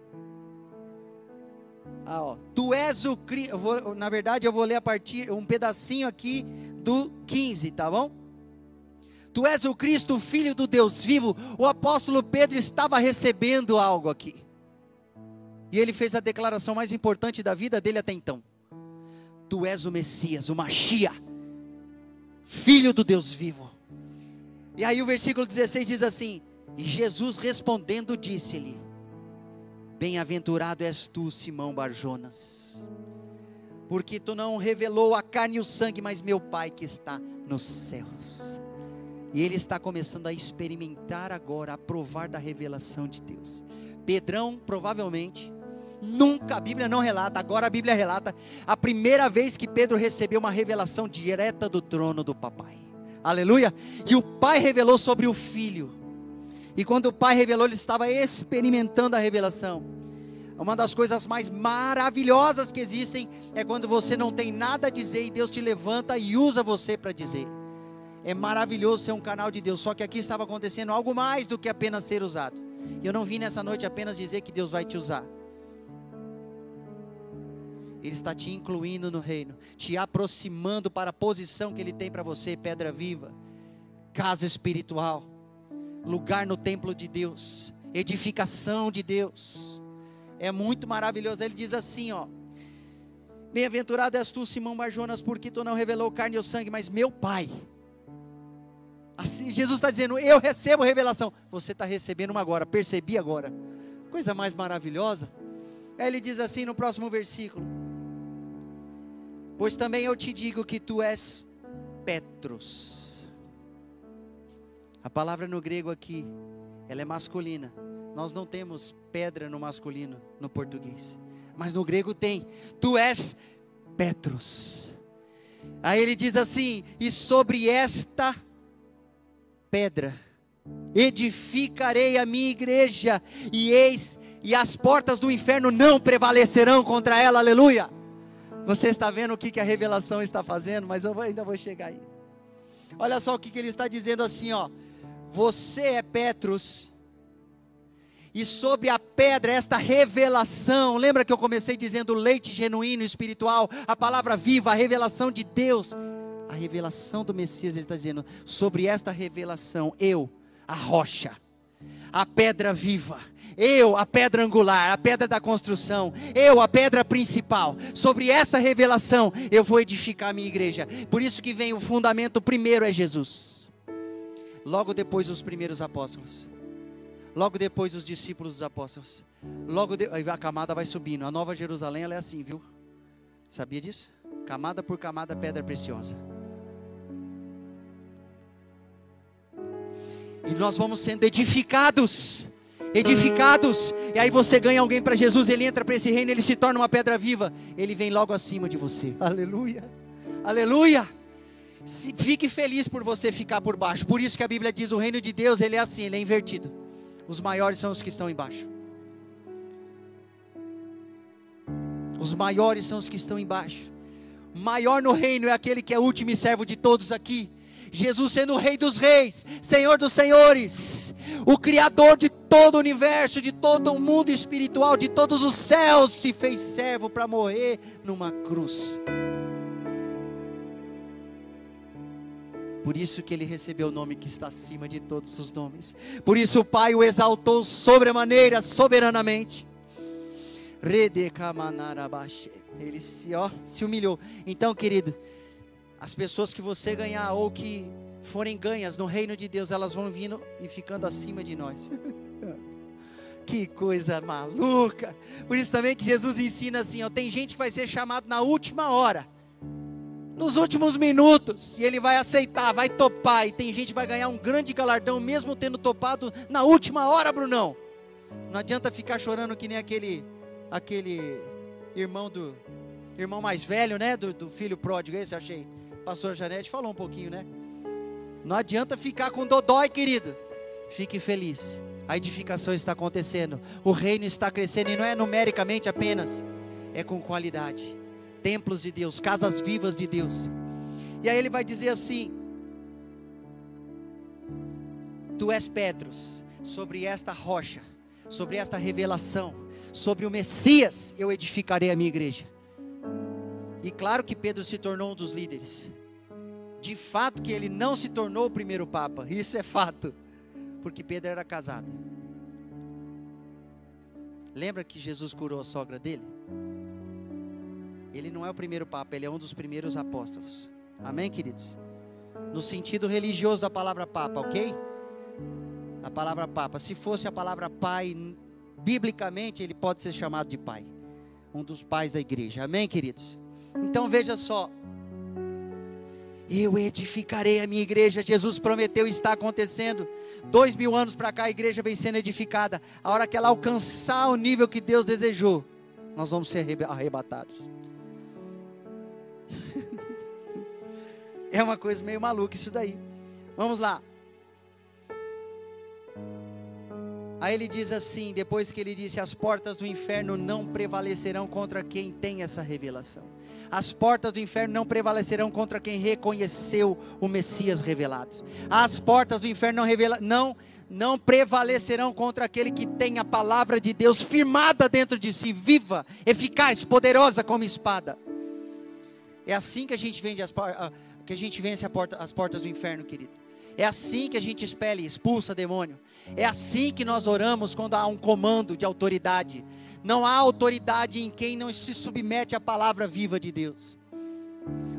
Ah, ó. Tu és o Cristo. Na verdade, eu vou ler a partir um pedacinho aqui do 15, tá bom? Tu és o Cristo, filho do Deus vivo. O apóstolo Pedro estava recebendo algo aqui. E ele fez a declaração mais importante da vida dele até então. Tu és o Messias, o Machia, filho do Deus vivo. E aí o versículo 16 diz assim: Jesus respondendo disse-lhe: Bem-aventurado és tu, Simão Barjonas, porque tu não revelou a carne e o sangue, mas meu Pai que está nos céus. E ele está começando a experimentar agora, a provar da revelação de Deus. Pedrão, provavelmente, nunca, a Bíblia não relata, agora a Bíblia relata, a primeira vez que Pedro recebeu uma revelação direta do trono do papai. Aleluia! E o pai revelou sobre o filho. E quando o pai revelou, ele estava experimentando a revelação. Uma das coisas mais maravilhosas que existem é quando você não tem nada a dizer e Deus te levanta e usa você para dizer. É maravilhoso ser um canal de Deus, só que aqui estava acontecendo algo mais do que apenas ser usado. Eu não vim nessa noite apenas dizer que Deus vai te usar. Ele está te incluindo no reino, te aproximando para a posição que Ele tem para você, pedra viva, casa espiritual lugar no templo de Deus, edificação de Deus. É muito maravilhoso. Ele diz assim, ó: Bem-aventurado és tu, Simão Barjonas, porque tu não revelou carne ou sangue, mas meu Pai. Assim, Jesus está dizendo: Eu recebo revelação. Você está recebendo uma agora, percebi agora. Coisa mais maravilhosa. Aí ele diz assim no próximo versículo: Pois também eu te digo que tu és Petros a palavra no grego aqui, ela é masculina. Nós não temos pedra no masculino no português, mas no grego tem. Tu és Petros. Aí ele diz assim: "E sobre esta pedra edificarei a minha igreja, e eis e as portas do inferno não prevalecerão contra ela". Aleluia. Você está vendo o que, que a revelação está fazendo, mas eu ainda vou chegar aí. Olha só o que, que ele está dizendo assim, ó. Você é Petrus. E sobre a pedra, esta revelação, lembra que eu comecei dizendo leite genuíno espiritual, a palavra viva, a revelação de Deus, a revelação do Messias, ele está dizendo, sobre esta revelação, eu, a rocha, a pedra viva, eu, a pedra angular, a pedra da construção, eu, a pedra principal, sobre essa revelação, eu vou edificar a minha igreja, por isso que vem o fundamento primeiro é Jesus. Logo depois os primeiros apóstolos. Logo depois os discípulos dos apóstolos. Logo de... a camada vai subindo. A Nova Jerusalém ela é assim, viu? Sabia disso? Camada por camada pedra preciosa. E nós vamos sendo edificados edificados. E aí você ganha alguém para Jesus, ele entra para esse reino, ele se torna uma pedra viva. Ele vem logo acima de você. Aleluia. Aleluia. Se, fique feliz por você ficar por baixo. Por isso que a Bíblia diz: o reino de Deus ele é assim, ele é invertido. Os maiores são os que estão embaixo. Os maiores são os que estão embaixo. Maior no reino é aquele que é último e servo de todos aqui. Jesus sendo o Rei dos Reis, Senhor dos Senhores, o Criador de todo o universo, de todo o mundo espiritual, de todos os céus, se fez servo para morrer numa cruz. Por isso que ele recebeu o nome que está acima de todos os nomes. Por isso o Pai o exaltou sobremaneira, soberanamente. Ele se, ó, se humilhou. Então, querido, as pessoas que você ganhar ou que forem ganhas no reino de Deus, elas vão vindo e ficando acima de nós. <laughs> que coisa maluca. Por isso também que Jesus ensina assim, ó, tem gente que vai ser chamado na última hora nos últimos minutos, e ele vai aceitar, vai topar, e tem gente que vai ganhar um grande galardão, mesmo tendo topado na última hora, Brunão. Não adianta ficar chorando que nem aquele, aquele irmão do, irmão mais velho, né, do, do filho pródigo, esse achei, pastor Janete falou um pouquinho, né, não adianta ficar com dodói, querido, fique feliz, a edificação está acontecendo, o reino está crescendo, e não é numericamente apenas, é com qualidade, templos de Deus, casas vivas de Deus. E aí ele vai dizer assim: Tu és Pedros, sobre esta rocha, sobre esta revelação, sobre o Messias, eu edificarei a minha igreja. E claro que Pedro se tornou um dos líderes. De fato que ele não se tornou o primeiro papa, <laughs> isso é fato, porque Pedro era casado. Lembra que Jesus curou a sogra dele? Ele não é o primeiro papa, ele é um dos primeiros apóstolos. Amém, queridos? No sentido religioso da palavra papa, ok? A palavra papa. Se fosse a palavra pai, biblicamente ele pode ser chamado de pai. Um dos pais da igreja. Amém, queridos? Então veja só. Eu edificarei a minha igreja. Jesus prometeu, está acontecendo. Dois mil anos para cá, a igreja vem sendo edificada. A hora que ela alcançar o nível que Deus desejou, nós vamos ser arrebatados. É uma coisa meio maluca isso daí. Vamos lá. Aí ele diz assim, depois que ele disse: As portas do inferno não prevalecerão contra quem tem essa revelação. As portas do inferno não prevalecerão contra quem reconheceu o Messias revelado. As portas do inferno não, revela, não, não prevalecerão contra aquele que tem a palavra de Deus firmada dentro de si, viva, eficaz, poderosa como espada. É assim que a gente vende as que a gente vence porta, as portas do inferno, querido. É assim que a gente expele, expulsa demônio. É assim que nós oramos quando há um comando de autoridade. Não há autoridade em quem não se submete à palavra viva de Deus,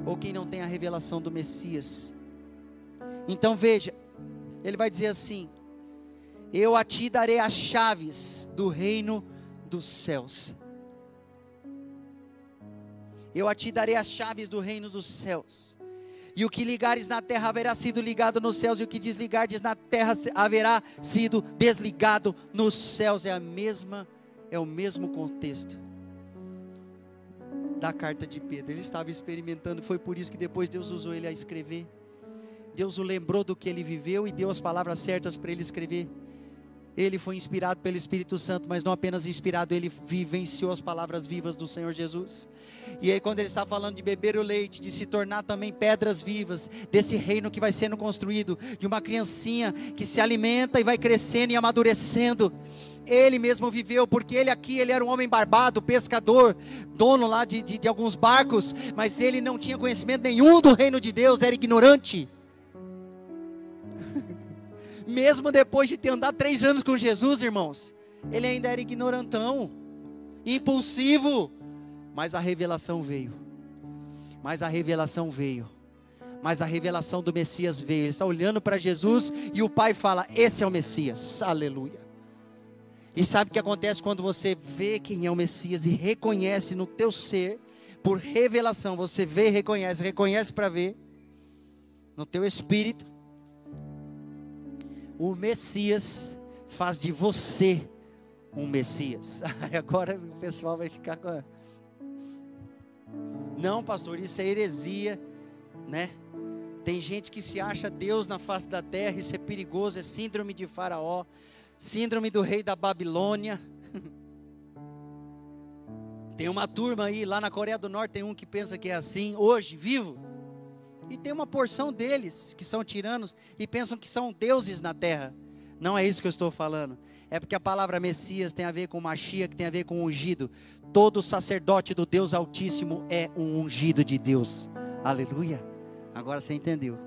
ou quem não tem a revelação do Messias. Então veja, ele vai dizer assim: Eu a ti darei as chaves do reino dos céus. Eu a ti darei as chaves do reino dos céus. E o que ligares na terra haverá sido ligado nos céus, e o que desligares na terra haverá sido desligado nos céus. É a mesma, é o mesmo contexto da carta de Pedro. Ele estava experimentando, foi por isso que depois Deus usou ele a escrever. Deus o lembrou do que ele viveu e deu as palavras certas para ele escrever. Ele foi inspirado pelo Espírito Santo, mas não apenas inspirado, ele vivenciou as palavras vivas do Senhor Jesus. E aí, quando ele está falando de beber o leite, de se tornar também pedras vivas, desse reino que vai sendo construído, de uma criancinha que se alimenta e vai crescendo e amadurecendo. Ele mesmo viveu, porque ele aqui, ele era um homem barbado, pescador, dono lá de, de, de alguns barcos, mas ele não tinha conhecimento nenhum do reino de Deus, era ignorante mesmo depois de ter andado três anos com Jesus, irmãos, ele ainda era ignorantão, impulsivo, mas a revelação veio. Mas a revelação veio. Mas a revelação do Messias veio. Ele está olhando para Jesus e o Pai fala: Esse é o Messias. Aleluia. E sabe o que acontece quando você vê quem é o Messias e reconhece no teu ser, por revelação, você vê e reconhece, reconhece para ver, no teu espírito, o Messias faz de você um Messias. <laughs> Agora o pessoal vai ficar com. A... Não, pastor, isso é heresia, né? Tem gente que se acha Deus na face da terra, isso é perigoso, é síndrome de Faraó, síndrome do rei da Babilônia. <laughs> Tem uma turma aí, lá na Coreia do Norte, tem um que pensa que é assim, hoje, vivo. E tem uma porção deles que são tiranos e pensam que são deuses na terra. Não é isso que eu estou falando. É porque a palavra Messias tem a ver com Machia, que tem a ver com ungido. Todo sacerdote do Deus Altíssimo é um ungido de Deus. Aleluia. Agora você entendeu.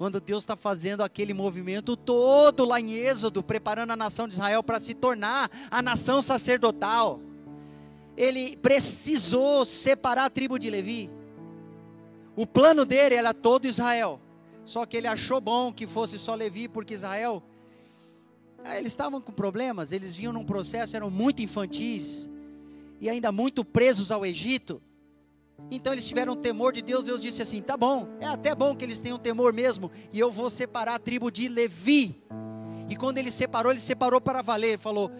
Quando Deus está fazendo aquele movimento todo lá em Êxodo, preparando a nação de Israel para se tornar a nação sacerdotal, ele precisou separar a tribo de Levi. O plano dele era todo Israel, só que ele achou bom que fosse só Levi, porque Israel, eh, eles estavam com problemas, eles vinham num processo, eram muito infantis e ainda muito presos ao Egito. Então eles tiveram temor de Deus. Deus disse assim: tá bom, é até bom que eles tenham temor mesmo, e eu vou separar a tribo de Levi. E quando ele separou, ele separou para valer. Falou: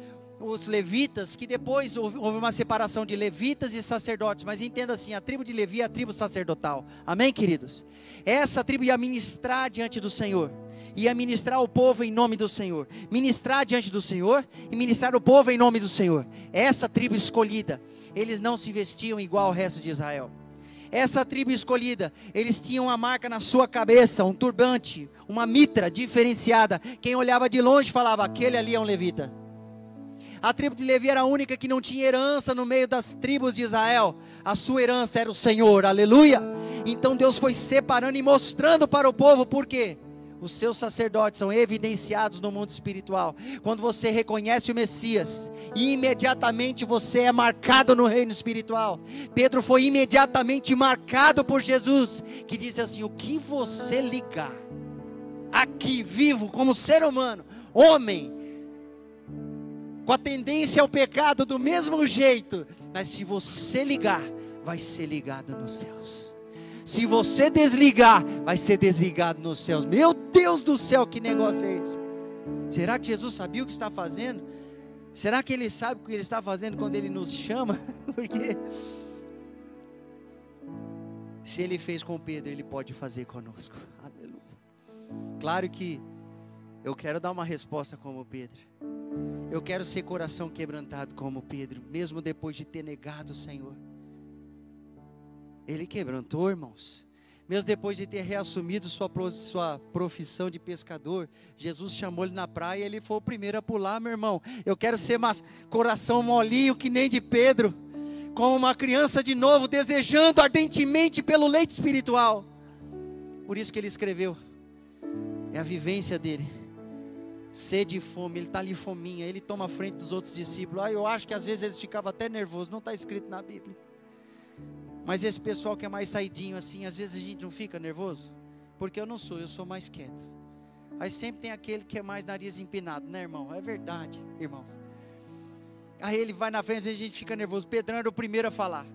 os levitas, que depois houve uma separação de levitas e sacerdotes, mas entenda assim: a tribo de Levi é a tribo sacerdotal. Amém, queridos? Essa tribo ia ministrar diante do Senhor ia ministrar o povo em nome do Senhor, ministrar diante do Senhor e ministrar o povo em nome do Senhor. Essa tribo escolhida, eles não se vestiam igual ao resto de Israel. Essa tribo escolhida, eles tinham uma marca na sua cabeça, um turbante, uma mitra diferenciada. Quem olhava de longe falava: aquele ali é um levita. A tribo de Levi era a única que não tinha herança no meio das tribos de Israel. A sua herança era o Senhor, aleluia. Então Deus foi separando e mostrando para o povo, por quê? os seus sacerdotes são evidenciados no mundo espiritual. Quando você reconhece o Messias, imediatamente você é marcado no reino espiritual. Pedro foi imediatamente marcado por Jesus, que disse assim: O que você ligar aqui, vivo, como ser humano, homem, com a tendência ao pecado do mesmo jeito, mas se você ligar, vai ser ligado nos céus. Se você desligar, vai ser desligado nos céus. Meu Deus do céu, que negócio é esse? Será que Jesus sabia o que está fazendo? Será que ele sabe o que ele está fazendo quando ele nos chama? <laughs> Porque se ele fez com Pedro, ele pode fazer conosco. Aleluia. Claro que eu quero dar uma resposta como Pedro. Eu quero ser coração quebrantado como Pedro, mesmo depois de ter negado o Senhor. Ele quebrantou, irmãos. Mesmo depois de ter reassumido sua, sua profissão de pescador, Jesus chamou ele na praia e ele foi o primeiro a pular, meu irmão. Eu quero ser mais coração molinho que nem de Pedro, como uma criança de novo, desejando ardentemente pelo leite espiritual. Por isso que ele escreveu, é a vivência dele. Sede e fome, ele está ali fominha, ele toma a frente dos outros discípulos. Ah, eu acho que às vezes eles ficavam até nervosos, não está escrito na Bíblia. Mas esse pessoal que é mais saidinho assim, às vezes a gente não fica nervoso? Porque eu não sou, eu sou mais quieto. Aí sempre tem aquele que é mais nariz empinado, né, irmão? É verdade, irmãos. Aí ele vai na frente e a gente fica nervoso. Pedrão era o primeiro a falar.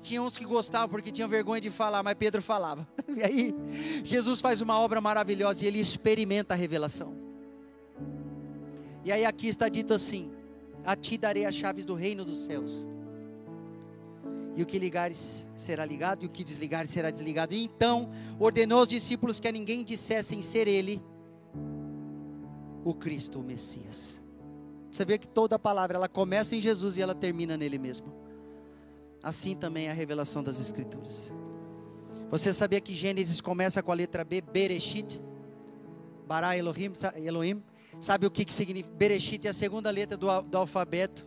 Tinha uns que gostavam porque tinham vergonha de falar, mas Pedro falava. <laughs> E aí, Jesus faz uma obra maravilhosa e ele experimenta a revelação. E aí aqui está dito assim: A ti darei as chaves do reino dos céus e o que ligares será ligado, e o que desligares será desligado. E então ordenou aos discípulos que a ninguém dissessem ser ele o Cristo, o Messias. Você vê que toda a palavra ela começa em Jesus e ela termina nele mesmo. Assim também é a revelação das Escrituras. Você sabia que Gênesis começa com a letra B, Bereshit? Bara Elohim, Elohim. Sabe o que, que significa? Bereshit é a segunda letra do, do alfabeto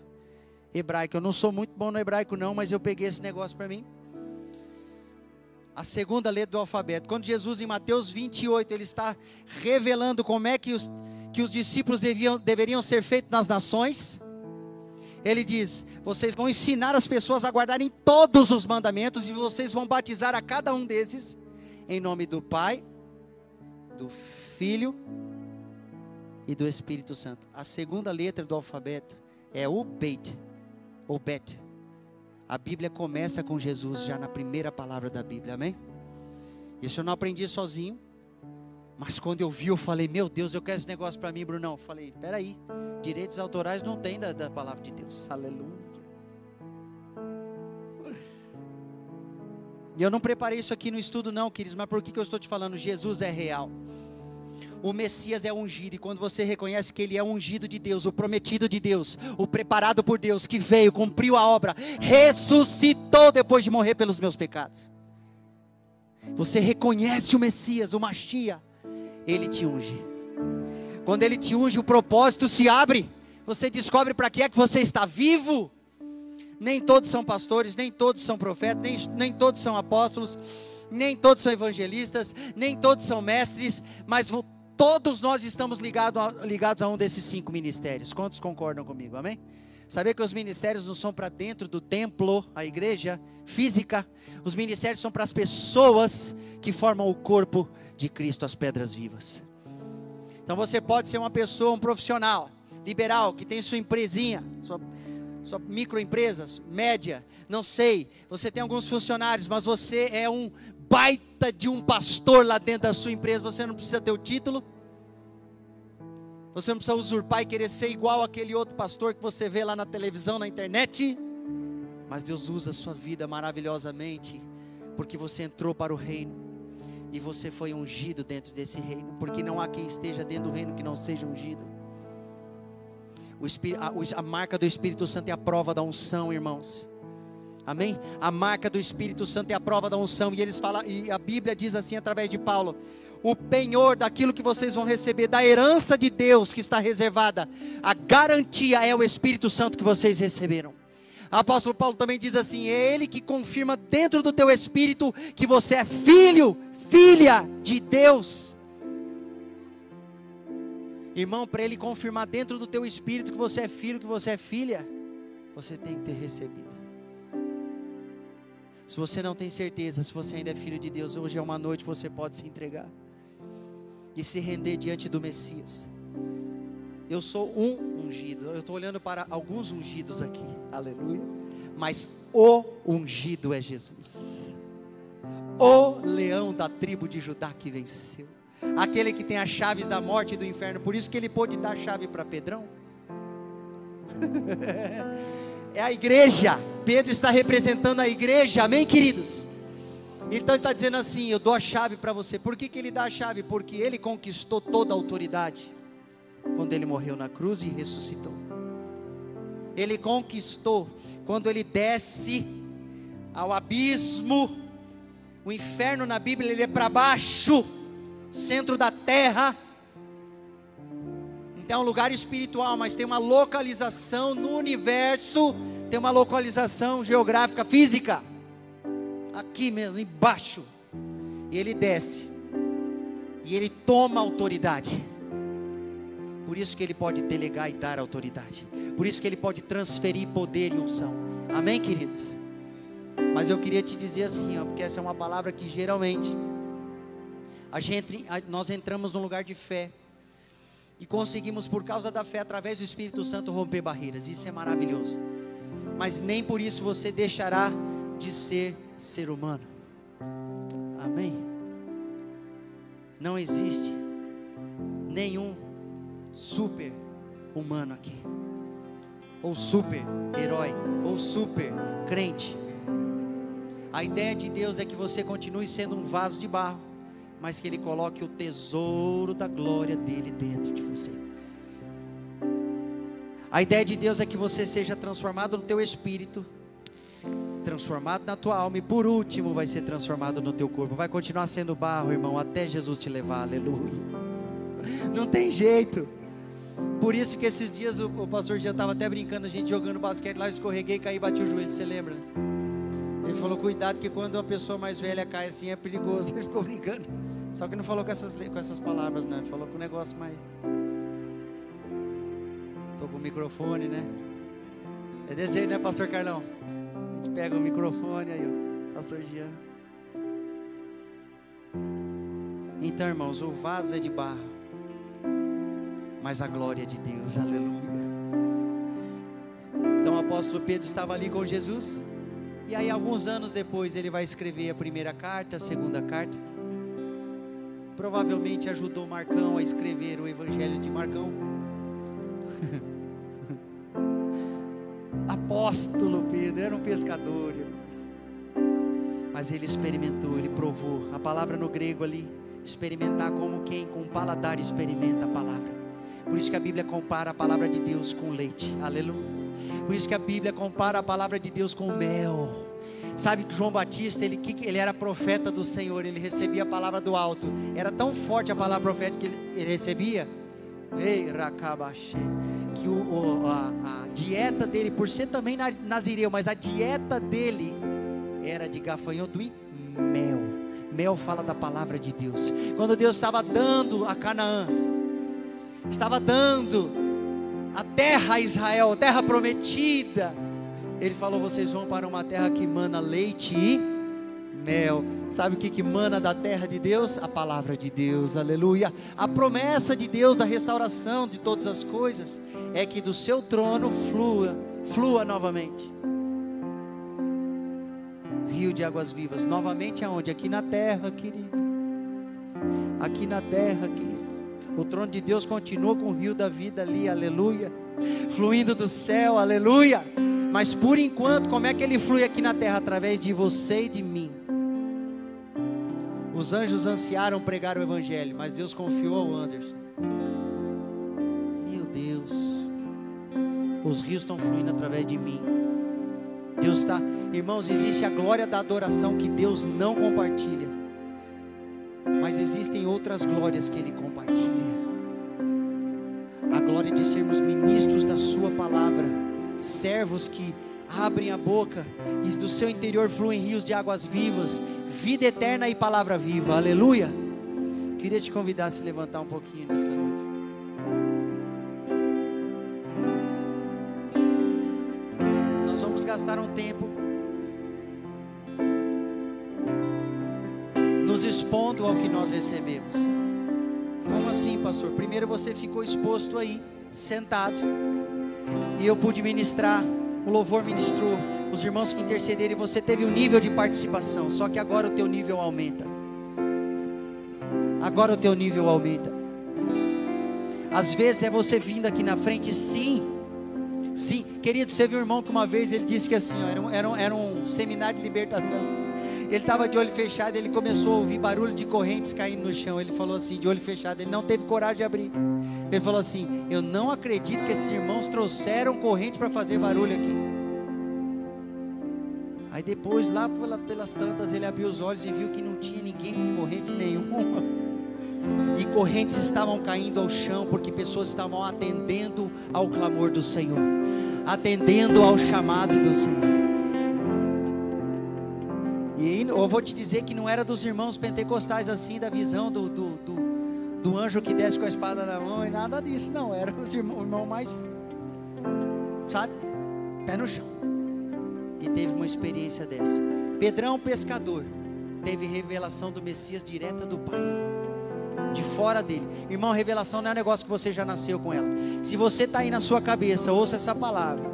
hebraico. Eu não sou muito bom no hebraico, não, mas eu peguei esse negócio para mim. A segunda letra do alfabeto. Quando Jesus, em Mateus 28, ele está revelando como é que os, que os discípulos deviam, deveriam ser feitos nas nações. Ele diz: Vocês vão ensinar as pessoas a guardarem todos os mandamentos e vocês vão batizar a cada um desses em nome do Pai, do Filho e do Espírito Santo. A segunda letra do alfabeto é o Beit ou Bet. A Bíblia começa com Jesus já na primeira palavra da Bíblia, amém? Isso eu não aprendi sozinho. Mas quando eu vi, eu falei, meu Deus, eu quero esse negócio para mim, Brunão. Falei, peraí, direitos autorais não tem da, da palavra de Deus. Aleluia. E eu não preparei isso aqui no estudo, não, queridos, mas por que, que eu estou te falando? Jesus é real. O Messias é ungido, e quando você reconhece que ele é ungido de Deus, o prometido de Deus, o preparado por Deus, que veio, cumpriu a obra, ressuscitou depois de morrer pelos meus pecados. Você reconhece o Messias, o Machia, ele te unge. Quando ele te unge, o propósito se abre. Você descobre para que é que você está vivo. Nem todos são pastores, nem todos são profetas, nem, nem todos são apóstolos, nem todos são evangelistas, nem todos são mestres, mas todos nós estamos ligado a, ligados a um desses cinco ministérios. Quantos concordam comigo? Amém? Saber que os ministérios não são para dentro do templo, a igreja física, os ministérios são para as pessoas que formam o corpo de Cristo, as pedras vivas. Então você pode ser uma pessoa, um profissional liberal que tem sua empresinha, sua, sua microempresa, média, não sei. Você tem alguns funcionários, mas você é um baita de um pastor lá dentro da sua empresa. Você não precisa ter o título você não precisa usurpar e querer ser igual aquele outro pastor que você vê lá na televisão, na internet. Mas Deus usa a sua vida maravilhosamente, porque você entrou para o reino e você foi ungido dentro desse reino, porque não há quem esteja dentro do reino que não seja ungido. a, a marca do Espírito Santo é a prova da unção, irmãos. Amém? A marca do Espírito Santo é a prova da unção. E eles falam, e a Bíblia diz assim através de Paulo: o penhor daquilo que vocês vão receber, da herança de Deus que está reservada, a garantia é o Espírito Santo que vocês receberam. O apóstolo Paulo também diz assim: é Ele que confirma dentro do teu espírito que você é filho, filha de Deus. Irmão, para Ele confirmar dentro do teu espírito que você é filho, que você é filha, você tem que ter recebido. Se você não tem certeza, se você ainda é filho de Deus, hoje é uma noite que você pode se entregar e se render diante do Messias. Eu sou um ungido. Eu estou olhando para alguns ungidos aqui. Aleluia. Mas o ungido é Jesus. O leão da tribo de Judá que venceu. Aquele que tem as chaves da morte e do inferno. Por isso que ele pôde dar a chave para Pedrão. <laughs> é a igreja. Pedro está representando a igreja. Amém, queridos? Então ele está dizendo assim: Eu dou a chave para você. Por que, que ele dá a chave? Porque ele conquistou toda a autoridade quando ele morreu na cruz e ressuscitou. Ele conquistou quando ele desce ao abismo. O inferno na Bíblia ele é para baixo, centro da terra. É um lugar espiritual, mas tem uma localização no universo, tem uma localização geográfica, física aqui mesmo, embaixo. E ele desce. E ele toma autoridade. Por isso que ele pode delegar e dar autoridade. Por isso que ele pode transferir poder e unção. Amém, queridos? Mas eu queria te dizer assim, ó, porque essa é uma palavra que geralmente a gente, nós entramos num lugar de fé e conseguimos por causa da fé através do Espírito Santo romper barreiras. Isso é maravilhoso. Mas nem por isso você deixará de ser ser humano. Amém? Não existe nenhum super humano aqui, ou super herói, ou super crente. A ideia de Deus é que você continue sendo um vaso de barro, mas que Ele coloque o tesouro da glória dele dentro de você. A ideia de Deus é que você seja transformado no teu espírito transformado na tua alma e por último vai ser transformado no teu corpo. Vai continuar sendo barro, irmão, até Jesus te levar. Aleluia. Não tem jeito. Por isso que esses dias o, o pastor já estava até brincando, a gente jogando basquete lá, eu escorreguei, caí bati o joelho, você lembra? Ele falou, cuidado que quando uma pessoa mais velha cai assim é perigoso. <laughs> Ele ficou brincando. Só que não falou com essas, com essas palavras, né? Falou com o negócio mais. Estou com o microfone, né? É desejo, né, pastor Carlão? A gente pega o microfone aí, ó. Pastor Jean. Então, irmãos, o vaso é de barro, mas a glória é de Deus, aleluia. Então, o apóstolo Pedro estava ali com Jesus, e aí, alguns anos depois, ele vai escrever a primeira carta, a segunda carta. Provavelmente ajudou Marcão a escrever o Evangelho de Marcão. <laughs> apóstolo Pedro, era um pescador, irmãos. Mas ele experimentou, ele provou. A palavra no grego ali experimentar como quem com paladar experimenta a palavra. Por isso que a Bíblia compara a palavra de Deus com leite. Aleluia. Por isso que a Bíblia compara a palavra de Deus com mel. Sabe que João Batista, ele, ele era profeta do Senhor, ele recebia a palavra do alto. Era tão forte a palavra profética que ele, ele recebia. Ei, que o, o, a, a, dieta dele, por ser também nazireu, mas a dieta dele era de gafanhoto e mel. Mel fala da palavra de Deus. Quando Deus estava dando a Canaã, estava dando a terra a Israel, a terra prometida. Ele falou: vocês vão para uma terra que mana leite e mel. Sabe o que, que mana da terra de Deus? A palavra de Deus, aleluia. A promessa de Deus da restauração de todas as coisas é que do seu trono flua, flua novamente. Rio de águas vivas, novamente aonde? Aqui na terra, querido. Aqui na terra, querido. O trono de Deus continua com o rio da vida ali, aleluia. Fluindo do céu, aleluia. Mas por enquanto, como é que ele flui aqui na terra? Através de você e de mim. Os anjos ansiaram pregar o Evangelho, mas Deus confiou ao Anderson. Meu Deus, os rios estão fluindo através de mim. Deus está, irmãos, existe a glória da adoração que Deus não compartilha, mas existem outras glórias que Ele compartilha glória de sermos ministros da Sua palavra, servos que abrem a boca e do seu interior fluem rios de águas vivas, vida eterna e palavra viva, aleluia. Queria te convidar a se levantar um pouquinho nessa noite. Nós vamos gastar um tempo nos expondo ao que nós recebemos. Assim, pastor? Primeiro você ficou exposto aí, sentado, e eu pude ministrar, o louvor ministrou, os irmãos que intercederem, você teve um nível de participação, só que agora o teu nível aumenta. Agora o teu nível aumenta. Às vezes é você vindo aqui na frente, sim. Sim, querido, você viu um irmão que uma vez ele disse que assim, ó, era, um, era, um, era um seminário de libertação. Ele estava de olho fechado, ele começou a ouvir barulho de correntes caindo no chão. Ele falou assim, de olho fechado, ele não teve coragem de abrir. Ele falou assim: Eu não acredito que esses irmãos trouxeram corrente para fazer barulho aqui. Aí depois, lá pelas tantas, ele abriu os olhos e viu que não tinha ninguém com corrente nenhuma. E correntes estavam caindo ao chão, porque pessoas estavam atendendo ao clamor do Senhor, atendendo ao chamado do Senhor. Eu vou te dizer que não era dos irmãos pentecostais assim, da visão do, do, do, do anjo que desce com a espada na mão e nada disso, não. Era os irmãos, irmão mais, sabe, pé no chão. E teve uma experiência dessa. Pedrão, pescador, teve revelação do Messias direta do Pai de fora dele. Irmão, revelação não é um negócio que você já nasceu com ela. Se você está aí na sua cabeça, ouça essa palavra.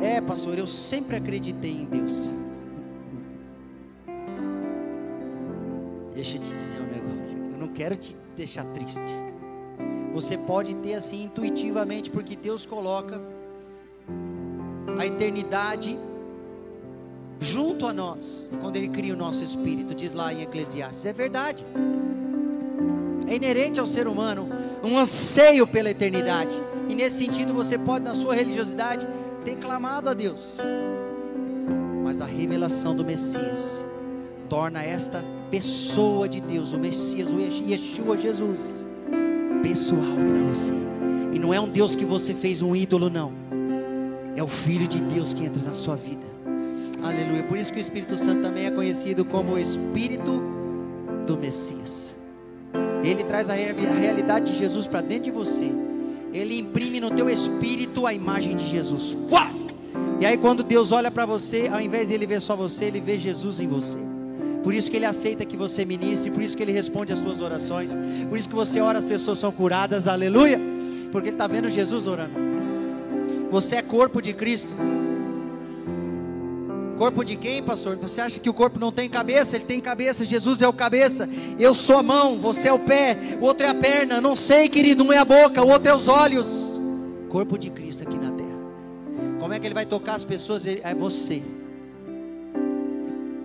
É, pastor, eu sempre acreditei em Deus. Deixa eu te dizer um negócio. Eu não quero te deixar triste. Você pode ter assim intuitivamente, porque Deus coloca a eternidade junto a nós, quando Ele cria o nosso espírito, diz lá em Eclesiastes. É verdade. É inerente ao ser humano um anseio pela eternidade. E nesse sentido, você pode, na sua religiosidade, ter clamado a Deus. Mas a revelação do Messias torna esta pessoa de Deus, o Messias, o Yeshua Jesus, pessoal para você. E não é um Deus que você fez um ídolo, não. É o Filho de Deus que entra na sua vida. Aleluia. Por isso que o Espírito Santo também é conhecido como o Espírito do Messias. Ele traz a realidade de Jesus para dentro de você. Ele imprime no teu espírito a imagem de Jesus. E aí quando Deus olha para você, ao invés de ele ver só você, ele vê Jesus em você. Por isso que Ele aceita que você ministre, por isso que Ele responde as suas orações, por isso que você ora, as pessoas são curadas, aleluia, porque Ele está vendo Jesus orando. Você é corpo de Cristo. Corpo de quem, pastor? Você acha que o corpo não tem cabeça? Ele tem cabeça, Jesus é o cabeça, eu sou a mão, você é o pé, o outro é a perna, não sei, querido, um é a boca, o outro é os olhos. Corpo de Cristo aqui na terra. Como é que ele vai tocar as pessoas? É você.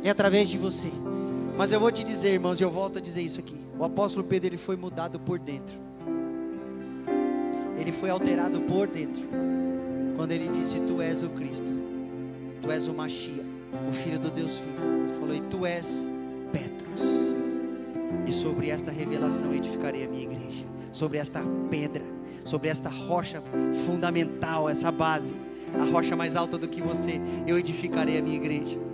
É através de você. Mas eu vou te dizer, irmãos, e eu volto a dizer isso aqui. O apóstolo Pedro ele foi mudado por dentro. Ele foi alterado por dentro. Quando ele disse: Tu és o Cristo, Tu és o Machia, o Filho do Deus vivo. Ele falou: E Tu és Petros. E sobre esta revelação edificarei a minha igreja. Sobre esta pedra, sobre esta rocha fundamental, essa base, a rocha mais alta do que você, eu edificarei a minha igreja.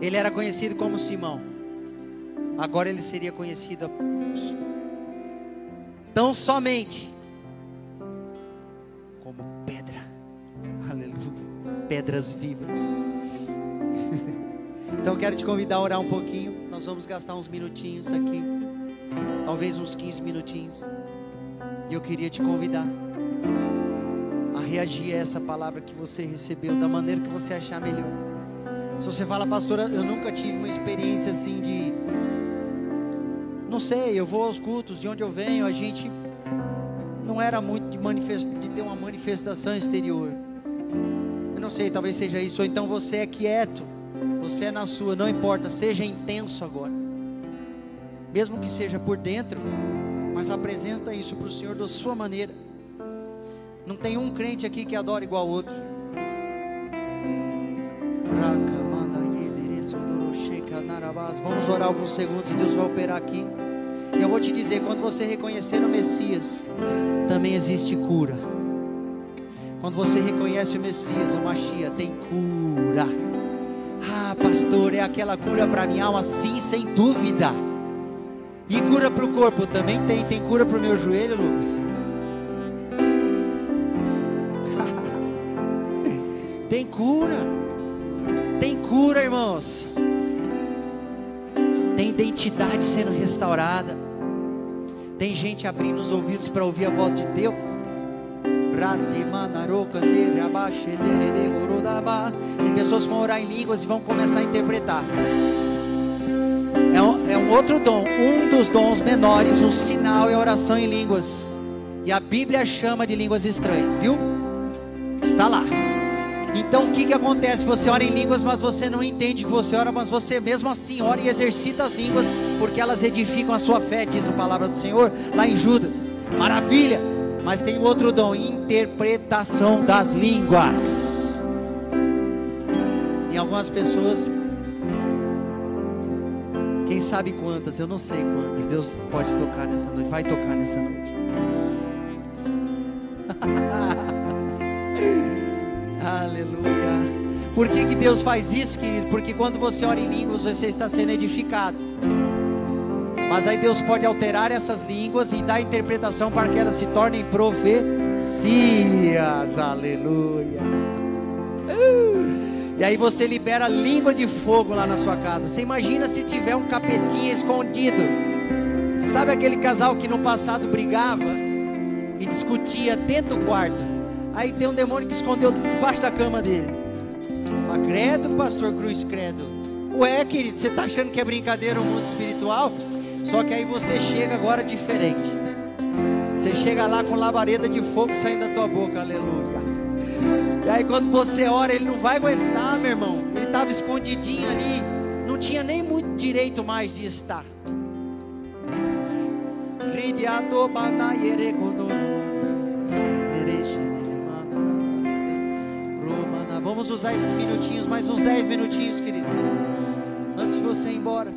Ele era conhecido como Simão. Agora ele seria conhecido tão somente como pedra. Aleluia. Pedras vivas. <laughs> Então quero te convidar a orar um pouquinho. Nós vamos gastar uns minutinhos aqui. Talvez uns 15 minutinhos. E eu queria te convidar a reagir a essa palavra que você recebeu da maneira que você achar melhor. Se você fala, pastora, eu nunca tive uma experiência assim de. Não sei, eu vou aos cultos, de onde eu venho, a gente não era muito de, manifest... de ter uma manifestação exterior. Eu não sei, talvez seja isso, ou então você é quieto, você é na sua, não importa, seja intenso agora. Mesmo que seja por dentro, mas apresenta isso para o Senhor da sua maneira. Não tem um crente aqui que adora igual outro. Vamos orar alguns segundos, Deus vai operar aqui. E eu vou te dizer, quando você reconhecer o Messias, também existe cura. Quando você reconhece o Messias, o Machia, tem cura. Ah, pastor, é aquela cura para minha alma, sim, sem dúvida. E cura para o corpo também tem. Tem cura para o meu joelho, Lucas? <laughs> tem cura. Tem cura, irmãos. Tem identidade sendo restaurada. Tem gente abrindo os ouvidos para ouvir a voz de Deus. Tem pessoas que vão orar em línguas e vão começar a interpretar. É um, é um outro dom, um dos dons menores, um sinal é oração em línguas. E a Bíblia chama de línguas estranhas, viu? Está lá. Então o que, que acontece? Você ora em línguas, mas você não entende que você ora, mas você mesmo assim ora e exercita as línguas, porque elas edificam a sua fé, diz a palavra do Senhor lá em Judas. Maravilha! Mas tem outro dom, interpretação das línguas. Em algumas pessoas, quem sabe quantas, eu não sei quantas, Deus pode tocar nessa noite, vai tocar nessa noite. <laughs> Aleluia. Por que, que Deus faz isso, querido? Porque quando você ora em línguas, você está sendo edificado. Mas aí Deus pode alterar essas línguas e dar interpretação para que elas se tornem profecias. Aleluia. E aí você libera língua de fogo lá na sua casa. Você imagina se tiver um capetinha escondido. Sabe aquele casal que no passado brigava e discutia dentro do quarto? Aí tem um demônio que escondeu debaixo da cama dele. Mas credo, pastor Cruz, credo. Ué, querido, você está achando que é brincadeira o mundo espiritual? Só que aí você chega agora diferente. Você chega lá com labareda de fogo saindo da tua boca, aleluia. E aí quando você ora, ele não vai aguentar, meu irmão. Ele estava escondidinho ali, não tinha nem muito direito mais de estar. Vamos usar esses minutinhos, mais uns 10 minutinhos, querido. Antes de você ir embora.